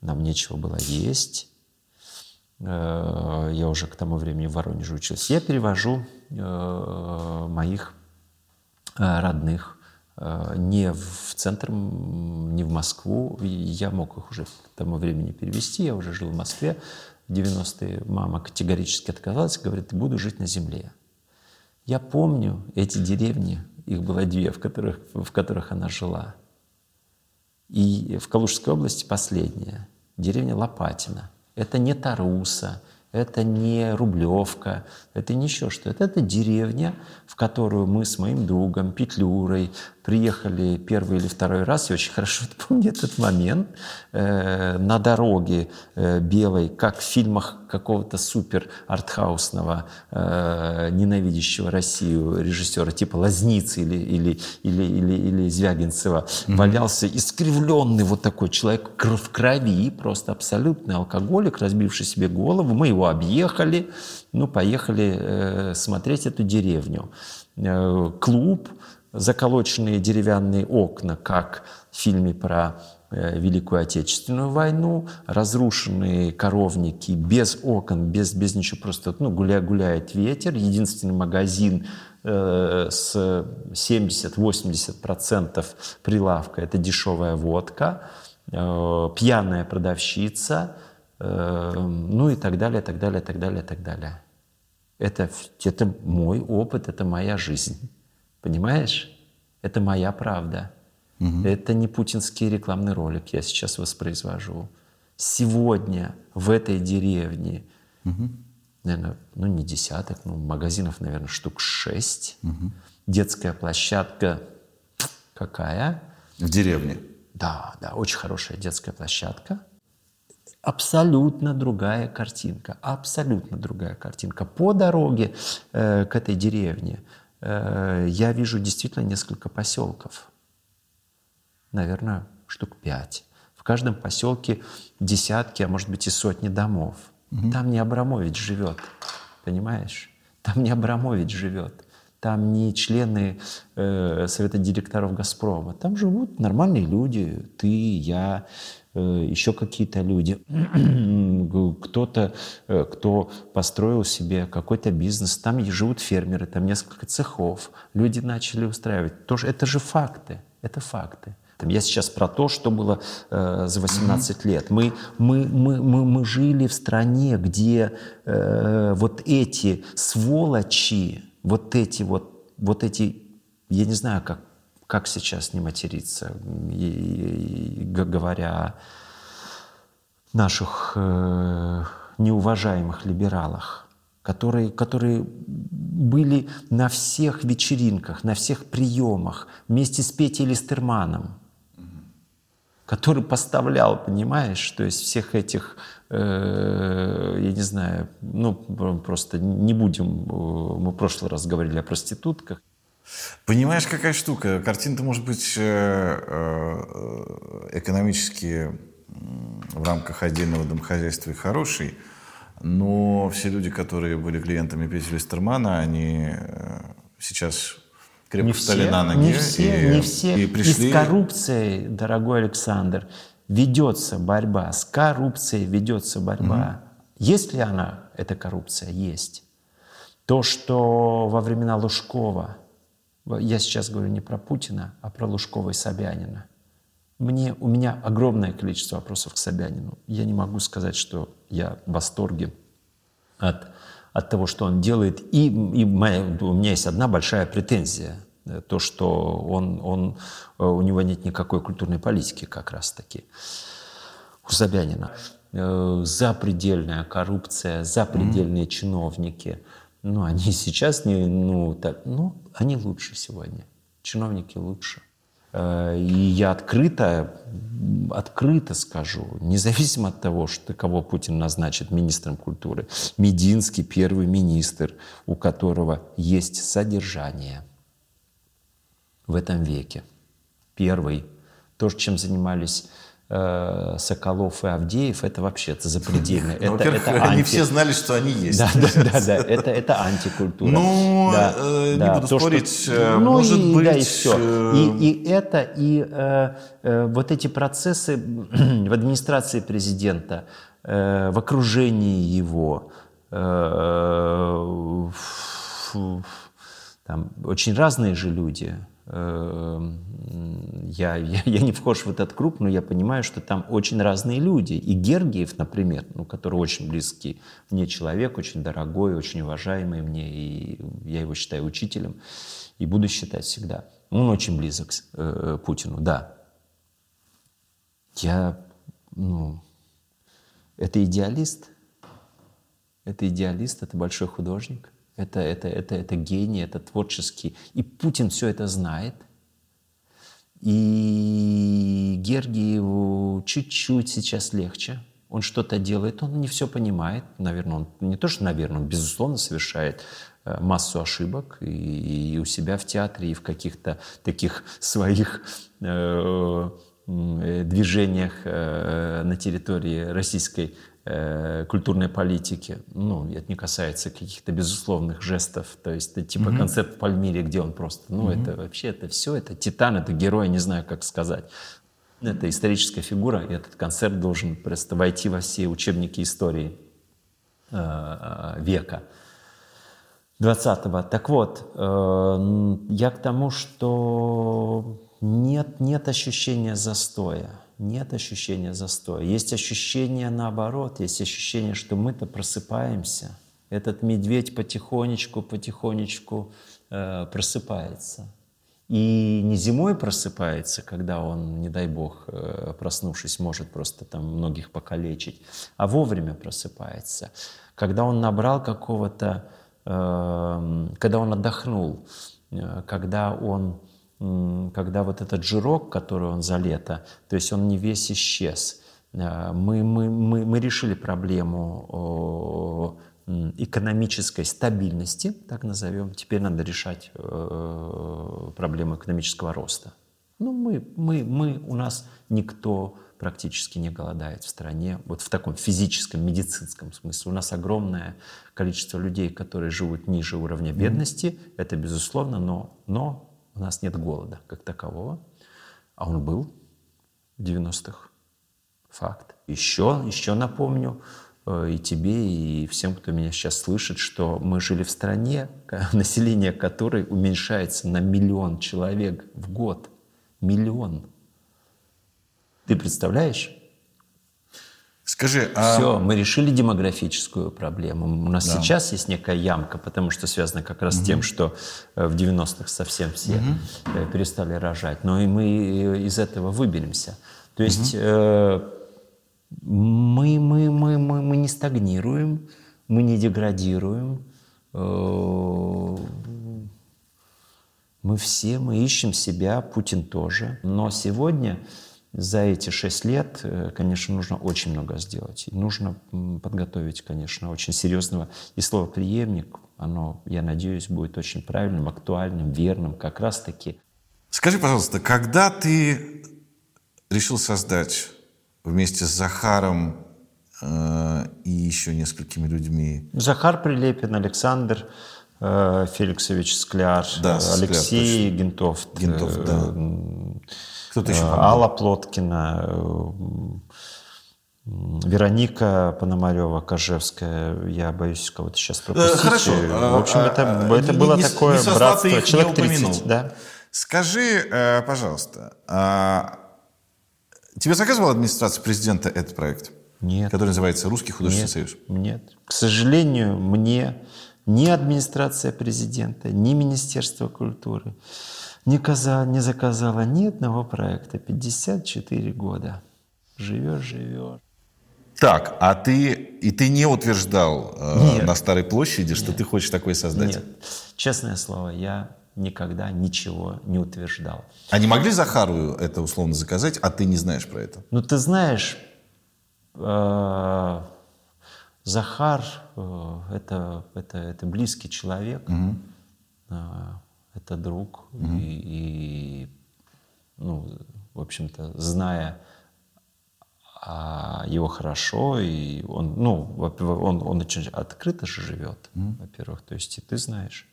нам нечего было есть. Э, я уже к тому времени в Воронеже учился. Я перевожу э, моих э, родных не в центр, не в Москву. Я мог их уже к тому времени перевести, я уже жил в Москве. В 90-е мама категорически отказалась, говорит, буду жить на земле. Я помню эти деревни, их было две, в которых, в которых она жила. И в Калужской области последняя, деревня Лопатина. Это не Таруса, это не Рублевка, это не еще что. Это, это деревня, в которую мы с моим другом Петлюрой приехали первый или второй раз, я очень хорошо помню этот момент, э, на дороге э, белой, как в фильмах какого-то супер артхаусного, э, ненавидящего Россию режиссера типа Лазницы или, или, или, или, или Звягинцева, mm-hmm. валялся искривленный вот такой человек в крови, просто абсолютный алкоголик, разбивший себе голову. Мы его объехали, ну, поехали э, смотреть эту деревню. Э, клуб, заколоченные деревянные окна, как в фильме про э, Великую Отечественную войну, разрушенные коровники без окон, без, без ничего, просто ну, гуля, гуляет ветер. Единственный магазин э, с 70-80% прилавка – это дешевая водка, э, пьяная продавщица, ну и так далее, так далее, так далее, так далее. Это, это мой опыт, это моя жизнь. Понимаешь? Это моя правда. Угу. Это не путинский рекламный ролик я сейчас воспроизвожу. Сегодня в этой деревне, угу. наверное, ну не десяток, ну магазинов, наверное, штук шесть. Угу. Детская площадка какая? В деревне? Да, да, очень хорошая детская площадка. Абсолютно другая картинка, абсолютно другая картинка. По дороге э, к этой деревне я вижу действительно несколько поселков. Наверное, штук пять. В каждом поселке десятки, а может быть и сотни домов. Угу. Там не Абрамович живет, понимаешь? Там не Абрамович живет. Там не члены э, совета директоров «Газпрома». Там живут нормальные люди. Ты, я, Э, еще какие-то люди, кто-то, э, кто построил себе какой-то бизнес, там живут фермеры, там несколько цехов, люди начали устраивать. Тоже, это же факты, это факты. Я сейчас про то, что было э, за 18 лет. Мы, мы, мы, мы, мы жили в стране, где э, вот эти сволочи, вот эти вот, вот эти, я не знаю, как как сейчас не материться, и, и, говоря о наших э, неуважаемых либералах, которые, которые были на всех вечеринках, на всех приемах вместе с Петей Листерманом, который поставлял, понимаешь, то есть всех этих, э, я не знаю, ну просто не будем, э, мы в прошлый раз говорили о проститутках. Понимаешь, какая штука? Картина-то может быть э, э, экономически в рамках отдельного домохозяйства и хороший, но все люди, которые были клиентами Петя Листермана, они э, сейчас крепко не встали все, на ноги. Не все, и, не все. И пришли... И с коррупцией, дорогой Александр, ведется борьба. С коррупцией ведется борьба. Угу. Есть ли она, эта коррупция? Есть. То, что во времена Лужкова, я сейчас говорю не про Путина, а про Лужкова и Собянина – мне, у меня огромное количество вопросов к Собянину. Я не могу сказать, что я в восторге от, от того, что он делает. И, и моя, у меня есть одна большая претензия. То, что он, он, у него нет никакой культурной политики как раз-таки. У Собянина. Э, запредельная коррупция, запредельные mm-hmm. чиновники. Ну, они сейчас не, ну, так, ну, они лучше сегодня. Чиновники лучше. Э, и я открыто, открыто скажу, независимо от того, что кого Путин назначит министром культуры, Мединский первый министр, у которого есть содержание в этом веке. Первый. То, чем занимались Соколов и Авдеев, это вообще это запредельно. Ну, это, это они анти... все знали, что они есть. Да, да, да, да. Это, это антикультура. Ну, да, э, не да. буду То, спорить, что, э, ну, может и, быть... Да, и все. Э... И, и это, и э, э, вот эти процессы в администрации президента, э, в окружении его, э, там очень разные же люди, я, я, я не вхож в этот круг, но я понимаю, что там очень разные люди. И Гергиев, например, ну, который очень близкий мне человек, очень дорогой, очень уважаемый мне, и я его считаю учителем, и буду считать всегда. Он очень близок к э, Путину, да. Я, ну, это идеалист, это идеалист, это большой художник. Это, это, это, это гений, это творческий. И Путин все это знает. И Гергиеву чуть-чуть сейчас легче. Он что-то делает, он не все понимает. Наверное, он не то, что, наверное, он, безусловно, совершает э, массу ошибок и, у себя в театре, и в каких-то таких своих э, э, движениях э, на территории Российской культурной политики. Ну, это не касается каких-то безусловных жестов. То есть это типа mm-hmm. концерт в Пальмире, где он просто... Ну, mm-hmm. это вообще, это все, это титан, это герой, не знаю, как сказать. Это историческая фигура, и этот концерт должен просто войти во все учебники истории э, э века. 20-го. Так вот, э, я к тому, что нет, нет ощущения застоя нет ощущения застоя. Есть ощущение наоборот, есть ощущение, что мы-то просыпаемся. Этот медведь потихонечку, потихонечку э, просыпается. И не зимой просыпается, когда он, не дай бог, э, проснувшись, может просто там многих покалечить, а вовремя просыпается. Когда он набрал какого-то, э, когда он отдохнул, э, когда он когда вот этот жирок, который он за лето, то есть он не весь исчез. Э, мы, мы, мы, мы решили проблему экономической стабильности, так назовем. Теперь надо решать э, проблему экономического роста. Ну, мы, мы, мы, у нас никто практически не голодает в стране, вот в таком физическом, медицинском смысле. У нас огромное количество людей, которые живут ниже уровня бедности, mm-hmm. это безусловно, но, но у нас нет голода как такового, а он был в 90-х. Факт. Еще, еще напомню э, и тебе, и всем, кто меня сейчас слышит, что мы жили в стране, население которой уменьшается на миллион человек в год. Миллион. Ты представляешь? Скажи, а... Все, мы решили демографическую проблему. У нас да. сейчас есть некая ямка, потому что связано как раз угу. с тем, что э, в 90-х совсем все угу. перестали рожать. Но и мы из этого выберемся. То есть угу. э, Мы, мы, мы, мы, мы не стагнируем, мы не деградируем. Э, мы все, мы ищем себя, Путин тоже. Но сегодня за эти шесть лет, э, конечно, нужно очень много сделать. И нужно подготовить, конечно, очень серьезного. И слово «преемник», оно, я надеюсь, будет очень правильным, актуальным, верным, как раз-таки. Скажи, пожалуйста, когда ты решил создать вместе с Захаром э, и еще несколькими людьми? Захар Прилепин, Александр Феликсович Скляр, Да, Алексей Скляр, Гентов, Гентов, да. Кто-то еще э, помню. Алла Плоткина, э, Вероника Пономарева, Кожевская. Я боюсь кого-то сейчас пропустить. хорошо. В общем, это, а, это не- было не- такое не братство. их Человек 30, упомянул. да. Скажи, э, пожалуйста, а тебе заказывала администрация президента этот проект? Нет. Который называется «Русский художественный Нет, союз». нет. К сожалению, мне ни администрация президента, ни Министерство культуры не, каза- не заказала ни одного проекта. 54 года. Живешь, живешь. Так, а ты и ты не утверждал э, Нет. на Старой площади, что ты хочешь такое создать? Нет. Честное слово, я никогда ничего не утверждал. А не могли Захару это условно заказать, а ты не знаешь про это? Ну, ты знаешь, э, Захар э, это, это, это близкий человек, э, это друг. И, и, ну, в общем-то, зная его хорошо, и он, ну, он, он очень открыто же живет, во-первых, то есть и ты знаешь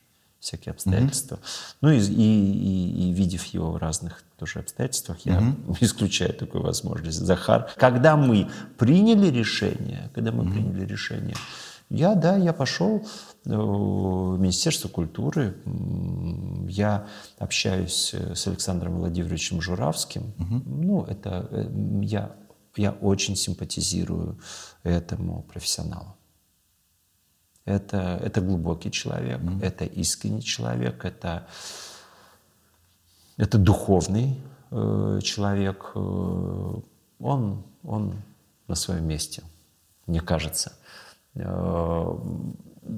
всякие обстоятельства. Ну и, и, и, и видев его в разных тоже обстоятельствах, я исключаю такую возможность. Захар, когда мы приняли решение, когда мы приняли решение, я, да, я пошел э, в Министерство культуры, я общаюсь э, с Александром Владимировичем Журавским. Ну, это э, я, я очень симпатизирую этому профессионалу. Это, это глубокий человек, это искренний человек, это, это духовный э, человек. Э, он, он на своем месте, мне кажется. Э,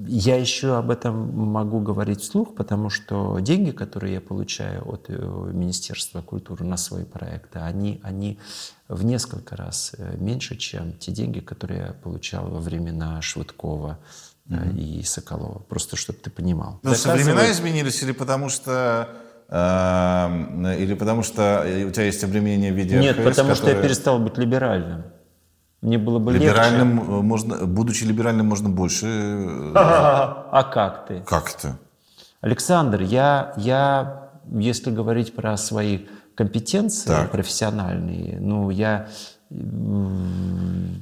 я еще об этом могу говорить вслух, потому что деньги, которые я получаю от э, Министерства культуры на свои проекты, они, они в несколько раз меньше, чем те деньги, которые я получал во времена Швыдкова э, и Соколова. Просто чтобы ты понимал. Что Заказывают- времена изменились или потому что э, или потому что у тебя есть обременение в виде Нет, РХС, потому что я перестал быть либеральным. Мне было бы легче. либеральным э, можно, будучи либеральным, можно больше. э, А как ты? Как это? Александр, я, я, если говорить про свои компетенции Так. профессиональные, ну, я... Меня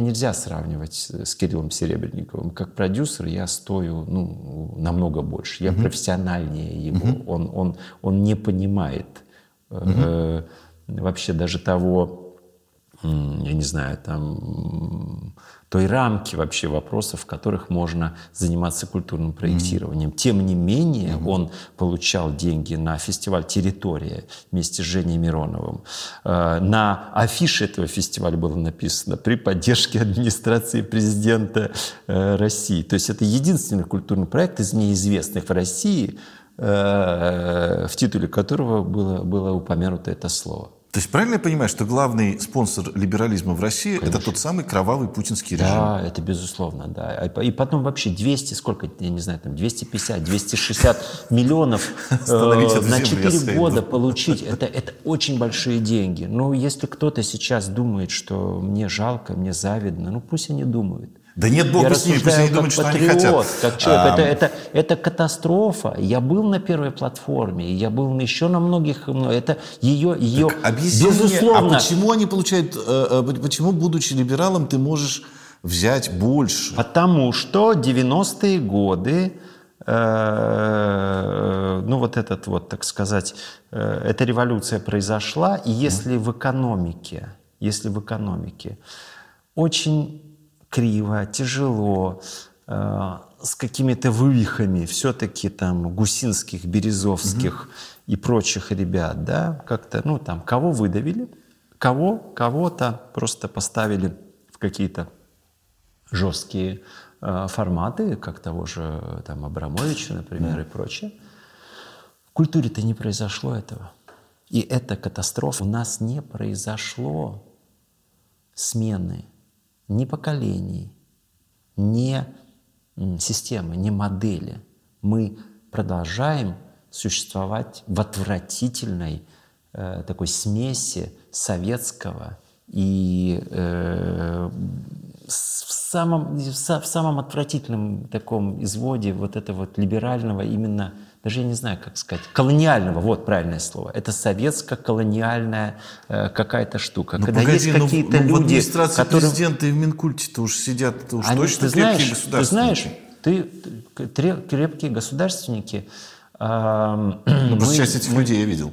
нельзя сравнивать с Кириллом Серебренниковым. Как продюсер я стою ну, намного больше. Я профессиональнее его. Он, он, он не понимает э, вообще даже того, я не знаю, там, той рамки вообще вопросов, в которых можно заниматься культурным проектированием. Тем не менее, он получал деньги на фестиваль «Территория» вместе с Женей Мироновым. Э, На афише этого фестиваля было написано «При поддержке администрации президента э, России». То есть это единственный культурный проект из неизвестных в России, э, в титуле которого было, было упомянуто это слово. То есть правильно я понимаю, что главный спонсор либерализма в России это тот самый кровавый путинский режим? Да, это безусловно, да. А И потом вообще 200, сколько, я не знаю, там 250, 260 миллионов э, на землю, 4 я сойду. года получить, это, это очень большие деньги. Ну, если кто-то сейчас думает, что мне жалко, мне завидно, ну пусть они думают. Да нет, бог Я с ними, пусть они думают, что они патриот, хотят. как человек. А, Это, это, это катастрофа. Я был на первой платформе, я был еще на многих. Это ее, ее Объясни безусловно. мне, а почему они получают, э, э, почему, будучи либералом, ты можешь взять больше? Потому что 90-е годы, э, ну вот этот вот, так сказать, эта революция произошла, и если в экономике, если в экономике очень криво, тяжело, э, с какими-то вывихами все-таки там гусинских, березовских и прочих ребят, да, как-то, ну там, кого выдавили, Кого? Кого-то просто поставили в какие-то жесткие э, форматы, как того же там Абрамовича, например, и прочее. В культуре-то не произошло этого. И эта катастрофа. У нас не произошло смены ни поколений, ни системы, ни модели. Мы продолжаем существовать в отвратительной э, такой смеси советского и э, в самом, в самом отвратительном таком изводе вот этого вот либерального именно даже я не знаю, как сказать, колониального, вот правильное слово. Это советско-колониальная э, какая-то штука. Ну, Когда погоди, есть ну, какие-то ну, люди, в администрации которые... президента и в Минкульте-то уж сидят уж Они, точно ты крепкие знаешь, государственники. Ты знаешь, ты, ты крепкие государственники. Э, ну, мы, часть этих мы, людей я видел.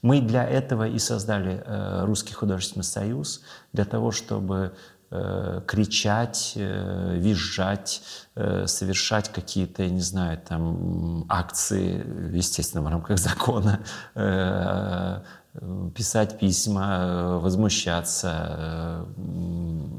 Мы для этого и создали э, Русский художественный союз, для того, чтобы кричать, э, визжать, э, совершать какие-то, я не знаю, там акции, естественно, в рамках закона, писать письма, возмущаться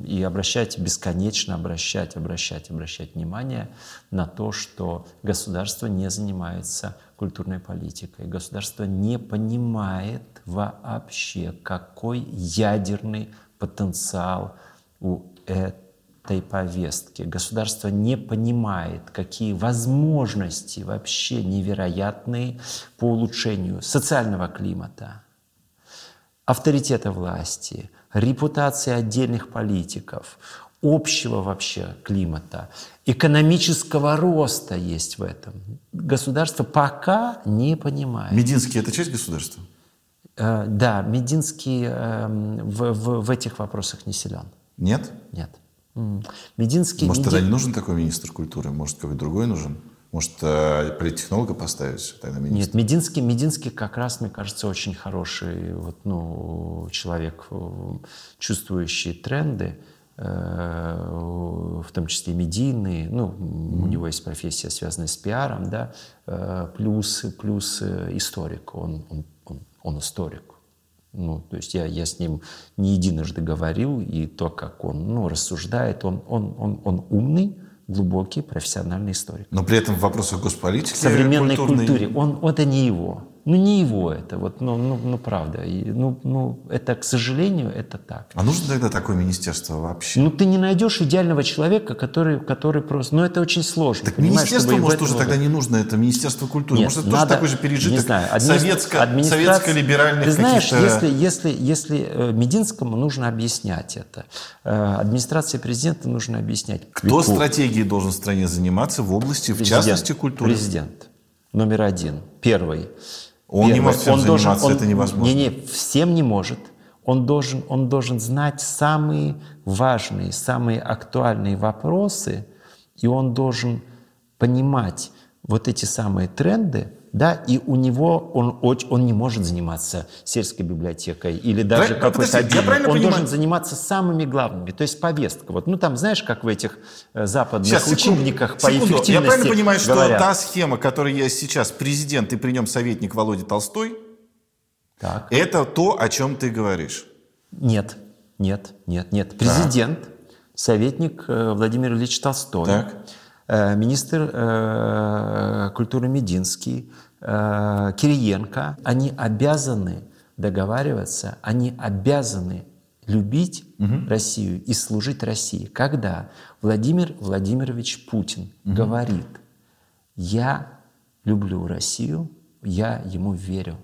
и обращать, бесконечно обращать, обращать, обращать внимание на то, что государство не занимается культурной политикой. Государство не понимает вообще, какой ядерный потенциал у этой повестки. Государство не понимает, какие возможности вообще невероятные по улучшению социального климата, авторитета власти, репутации отдельных политиков, общего вообще климата, экономического роста есть в этом. Государство пока не понимает. Мединский – это часть государства? Э, да, Мединский эм, в, в, в этих вопросах не силен. Нет? Нет. Мединский... Может, тогда не нужен такой министр культуры? Может, какой-то другой нужен? Может, э, политтехнолога поставить тогда министр? Нет, Мединский, Мединский как раз, мне кажется, очень хороший вот, ну, человек, э, чувствующий тренды, э, в том числе медийные. Ну, mm-hmm. у него есть профессия, связанная с пиаром, да, плюс, плюс историк. Он, он, он, он историк. Ну, то есть я, я с ним не единожды говорил, и то, как он ну, рассуждает, он, он, он, он умный, глубокий профессиональный историк. Но при этом в вопросах госполитики... В современной культурной... культуре он, это не его. Ну, не его это, вот, ну, ну, ну правда. И, ну, ну, это, к сожалению, это так. А нужно тогда такое министерство вообще? Ну, ты не найдешь идеального человека, который, который просто... Ну, это очень сложно. Так министерство, может, уже тогда не нужно, это Министерство культуры. Нет, может, это надо, тоже такой же пережиток не знаю, администра... советско, советско-либеральных Ты знаешь, если, если, если э, Мединскому нужно объяснять это, э, администрации президента нужно объяснять. Кто стратегией должен в стране заниматься в области, в частности, культуры? Президент. Номер один. Первый. Он Первое. не может всем он заниматься, должен, он, это невозможно. Не, не, всем не может. Он должен, он должен знать самые важные, самые актуальные вопросы, и он должен понимать вот эти самые тренды, да, и у него он, он не может заниматься сельской библиотекой или даже Правильно, какой-то отдельный. Он понимаю. должен заниматься самыми главными, то есть повестка. Вот, ну там знаешь, как в этих э, западных сейчас, учебниках по секунду. эффективности Я правильно понимаю, говорят? что та схема, которая есть сейчас, президент и при нем советник Володя Толстой, так. это то, о чем ты говоришь? Нет, нет, нет, нет. Президент, так. советник э, Владимир Ильич Толстой. Так министр э, культуры Мединский, э, Кириенко, они обязаны договариваться, они обязаны любить угу. Россию и служить России. Когда Владимир Владимирович Путин угу. говорит, я люблю Россию, я ему верю.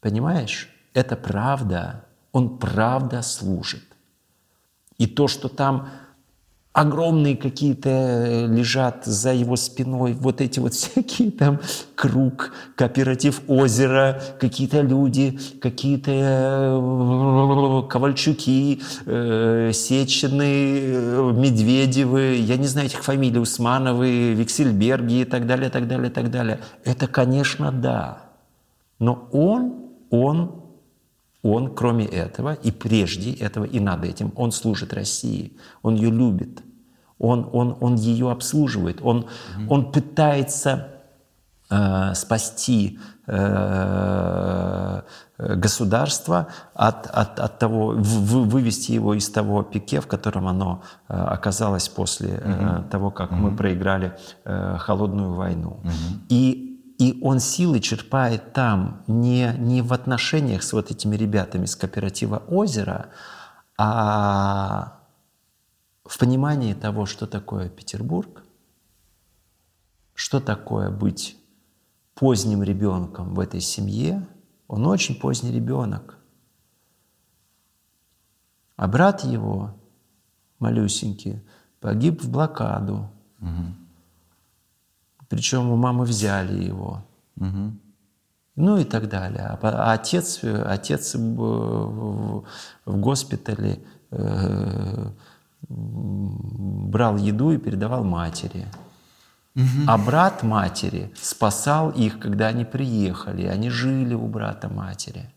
Понимаешь? Это правда. Он правда служит. И то, что там огромные какие-то э, лежат за его спиной, вот эти вот всякие там круг, кооператив озера, какие-то люди, какие-то э, Ковальчуки, э, Сечины, Медведевы, я не знаю этих фамилий, Усмановы, Виксельберги и так далее, так далее, так далее. Это, конечно, да. Но он, он он, кроме этого, и прежде этого, и над этим, он служит России, он ее любит, он, он, он ее обслуживает, он, угу. он пытается э, спасти э, государство от, от, от того, в, вывести его из того пике, в котором оно э, оказалось после mm-hmm. того, как mm-hmm. мы проиграли э, холодную войну. Mm-hmm. И, и он силы черпает там не, не в отношениях с вот этими ребятами с кооператива «Озеро», а в понимании того, что такое Петербург, что такое быть поздним ребенком в этой семье, он очень поздний ребенок. А брат его, малюсенький, погиб в блокаду. Угу. Причем у мамы взяли его. Угу. Ну и так далее. А отец, отец в, в госпитале э, брал еду и передавал матери. А брат матери спасал их, когда они приехали, они жили у брата матери.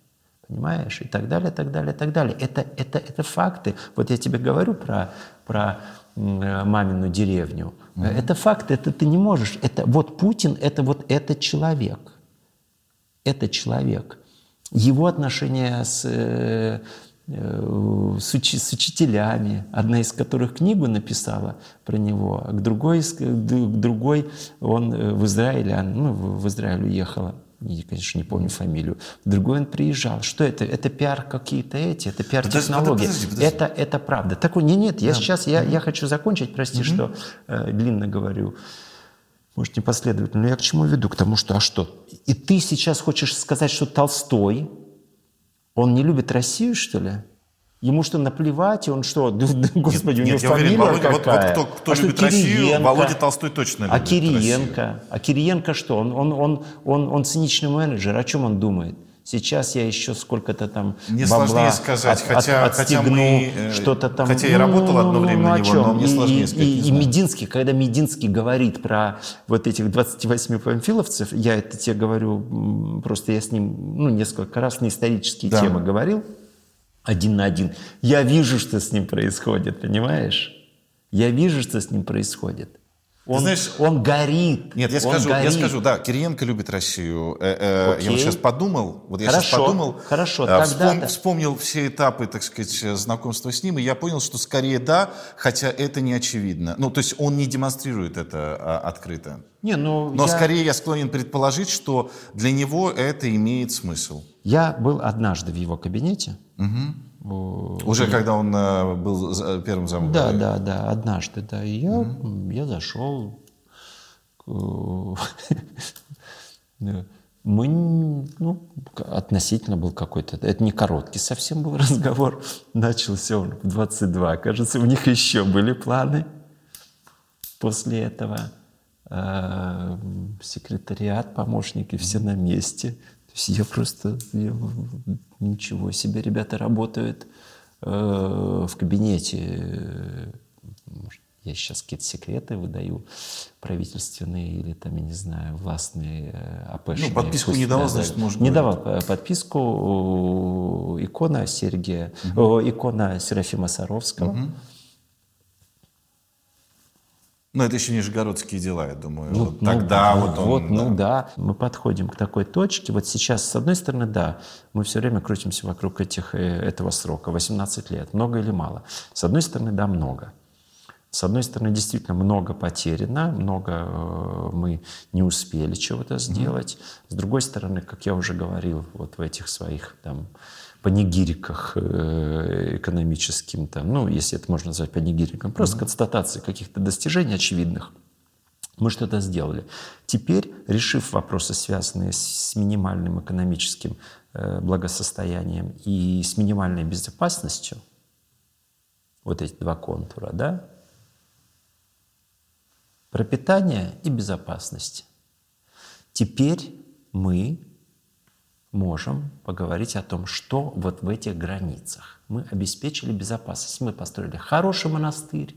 Понимаешь? И так далее, так далее, так далее. Это, это, это факты. Вот я тебе говорю про, про мамину деревню. Угу. Это факты, это ты не можешь. Это, вот Путин, это вот этот человек. Это человек. Его отношения с э, Э, с, уч с учителями, одна из которых книгу написала про него, а к другой, к другой он э, в Израиле, ну, в Израиль уехала, я, конечно, не помню фамилию. Другой он приезжал. Что это? Это пиар какие-то эти, это пиар-технологии. Подожди, подожди. Это, это правда. Такой, нет, нет, я да. сейчас, я, я хочу закончить, прости, угу. что э, длинно говорю. Может, не последовательно, но я к чему веду? К тому, что, а что? И ты сейчас хочешь сказать, что Толстой, он не любит Россию, что ли? Ему что, наплевать? Он что, господи, нет, у него фамилия уверен, Володя, какая? Вот, вот кто, кто а любит Россию, Володя Толстой точно любит А Кириенко? Россию. А Кириенко что? Он, он, он, он, он циничный менеджер. О чем он думает? Сейчас я еще сколько-то там Мне сложнее сказать, от, хотя, от, хотя мы, э, что-то там. Хотя я работал ну, одно время ну, на него, но мне сложнее и, сказать. И, и Мединский, когда Мединский говорит про вот этих 28 памфиловцев, я это тебе говорю, просто я с ним ну, несколько раз на исторические да. темы говорил, один на один. Я вижу, что с ним происходит, понимаешь? Я вижу, что с ним происходит. Он, знаешь, он горит. Нет, я скажу, горит. я скажу, да, Кириенко любит Россию. Э, э, я вот сейчас подумал, вот я хорошо, сейчас подумал, хорошо, э, вспом, вспомнил все этапы, так сказать, знакомства с ним, и я понял, что скорее да, хотя это не очевидно. Ну, то есть он не демонстрирует это а, открыто. Не, ну, Но я... скорее я склонен предположить, что для него это имеет смысл. Я был однажды в его кабинете. Угу уже и... когда он э, был первым замом? Да, да, да, однажды, да. И я, mm я зашел. Мы, ну, относительно был какой-то, это не короткий совсем был разговор, начался он в 22. Кажется, у них еще были планы после этого. Э, секретариат, помощники, все на месте. Я просто, я, ничего себе, ребята работают э, в кабинете. Я сейчас какие-то секреты выдаю правительственные или там, я не знаю, властные, э, АПшные. Ну, подписку не давал, значит, может Не давал э, подписку. Икона Сергия, угу. икона Серафима Саровского. Угу. Но это еще нижегородские дела, я думаю. Ну, вот тогда ну, вот он... Вот, да. Ну да, мы подходим к такой точке. Вот сейчас, с одной стороны, да, мы все время крутимся вокруг этих, э, этого срока, 18 лет. Много или мало? С одной стороны, да, много. С одной стороны, действительно много потеряно, много э, мы не успели чего-то сделать. Mm-hmm. С другой стороны, как я уже говорил, вот в этих своих там панигириках э, экономическим, там, ну, если это можно назвать панигириком, просто mm-hmm. констатации каких-то достижений очевидных. Мы что-то сделали. Теперь, решив вопросы, связанные с минимальным экономическим э, благосостоянием и с минимальной безопасностью, вот эти два контура, да, пропитание и безопасность. Теперь мы можем поговорить о том, что вот в этих границах. Мы обеспечили безопасность. Мы построили хороший монастырь.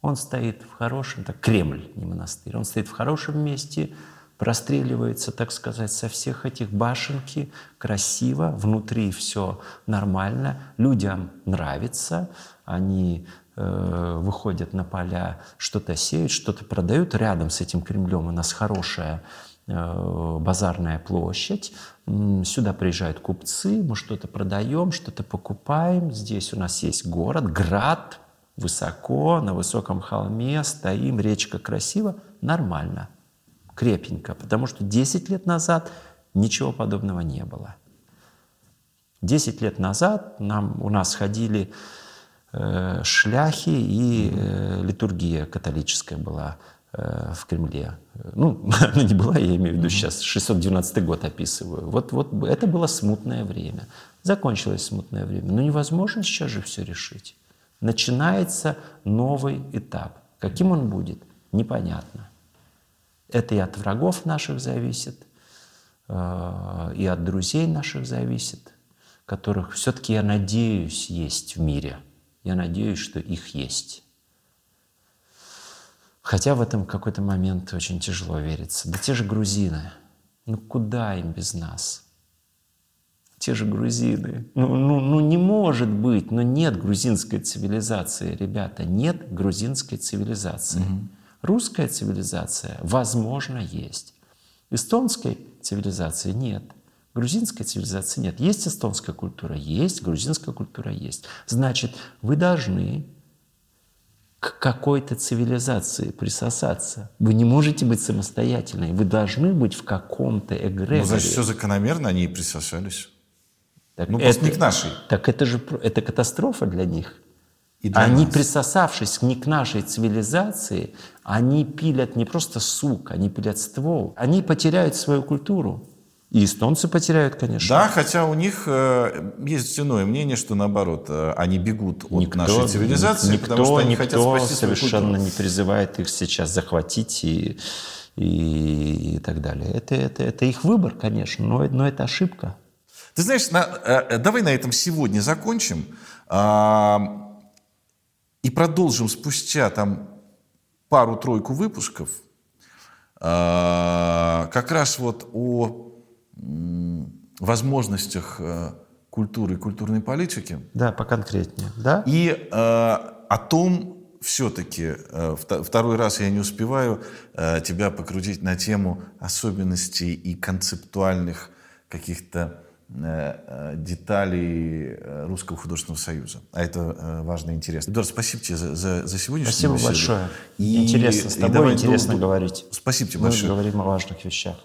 Он стоит в хорошем, так Кремль, не монастырь, он стоит в хорошем месте, простреливается, так сказать, со всех этих башенки, красиво, внутри все нормально, людям нравится, они э, выходят на поля, что-то сеют, что-то продают. Рядом с этим Кремлем у нас хорошая базарная площадь. Сюда приезжают купцы, мы что-то продаем, что-то покупаем. Здесь у нас есть город, град, высоко, на высоком холме, стоим, речка красиво, нормально, крепенько, потому что 10 лет назад ничего подобного не было. 10 лет назад нам, у нас ходили э, шляхи и э, литургия католическая была э, в Кремле. Ну, она не была, я имею в виду сейчас, 612 год описываю. Вот, вот это было смутное время. Закончилось смутное время. Но невозможно сейчас же все решить. Начинается новый этап. Каким он будет, непонятно. Это и от врагов наших зависит, э, и от друзей наших зависит, которых все-таки, я надеюсь, есть в мире. Я надеюсь, что их есть. Хотя в этом какой-то момент очень тяжело верится. Да те же грузины, ну куда им без нас? те же грузины. Ну, ну, ну не может быть, но нет грузинской цивилизации, ребята, нет грузинской цивилизации. Угу. Русская цивилизация, возможно, есть. Эстонской цивилизации нет. Грузинской цивилизации нет. Есть эстонская культура? Есть. Грузинская культура есть. Значит, вы должны к какой-то цивилизации присосаться. Вы не можете быть самостоятельной. Вы должны быть в каком-то эгрегоре. Ну, значит, все закономерно, они и присосались. Так ну, это, не к нашей. Так это же это катастрофа для них. И для они, нас. присосавшись не к нашей цивилизации, они пилят не просто сук, они пилят ствол. Они потеряют свою культуру. И эстонцы потеряют, конечно. Да, хотя у них э, есть иное мнение, что наоборот, э, они бегут от никто, нашей цивилизации, никто, потому что они никто хотят спасти совершенно не призывает их сейчас захватить и, и, и так далее. Это, это, это их выбор, конечно, но, но это ошибка. Ты знаешь, на, э, давай на этом сегодня закончим а, и продолжим спустя там пару-тройку выпусков а, как раз вот о возможностях э, культуры и культурной политики. Да, поконкретнее. Да? И э, о том, все-таки э, второй раз я не успеваю э, тебя покрутить на тему особенностей и концептуальных каких-то деталей Русского художественного союза. А это важно и интересно. Эдуард, спасибо тебе за, за, за сегодняшнюю Спасибо беседу. большое. И, интересно, с тобой и давай, интересно до, говорить. Спасибо тебе Мы большое. Мы говорим о важных вещах.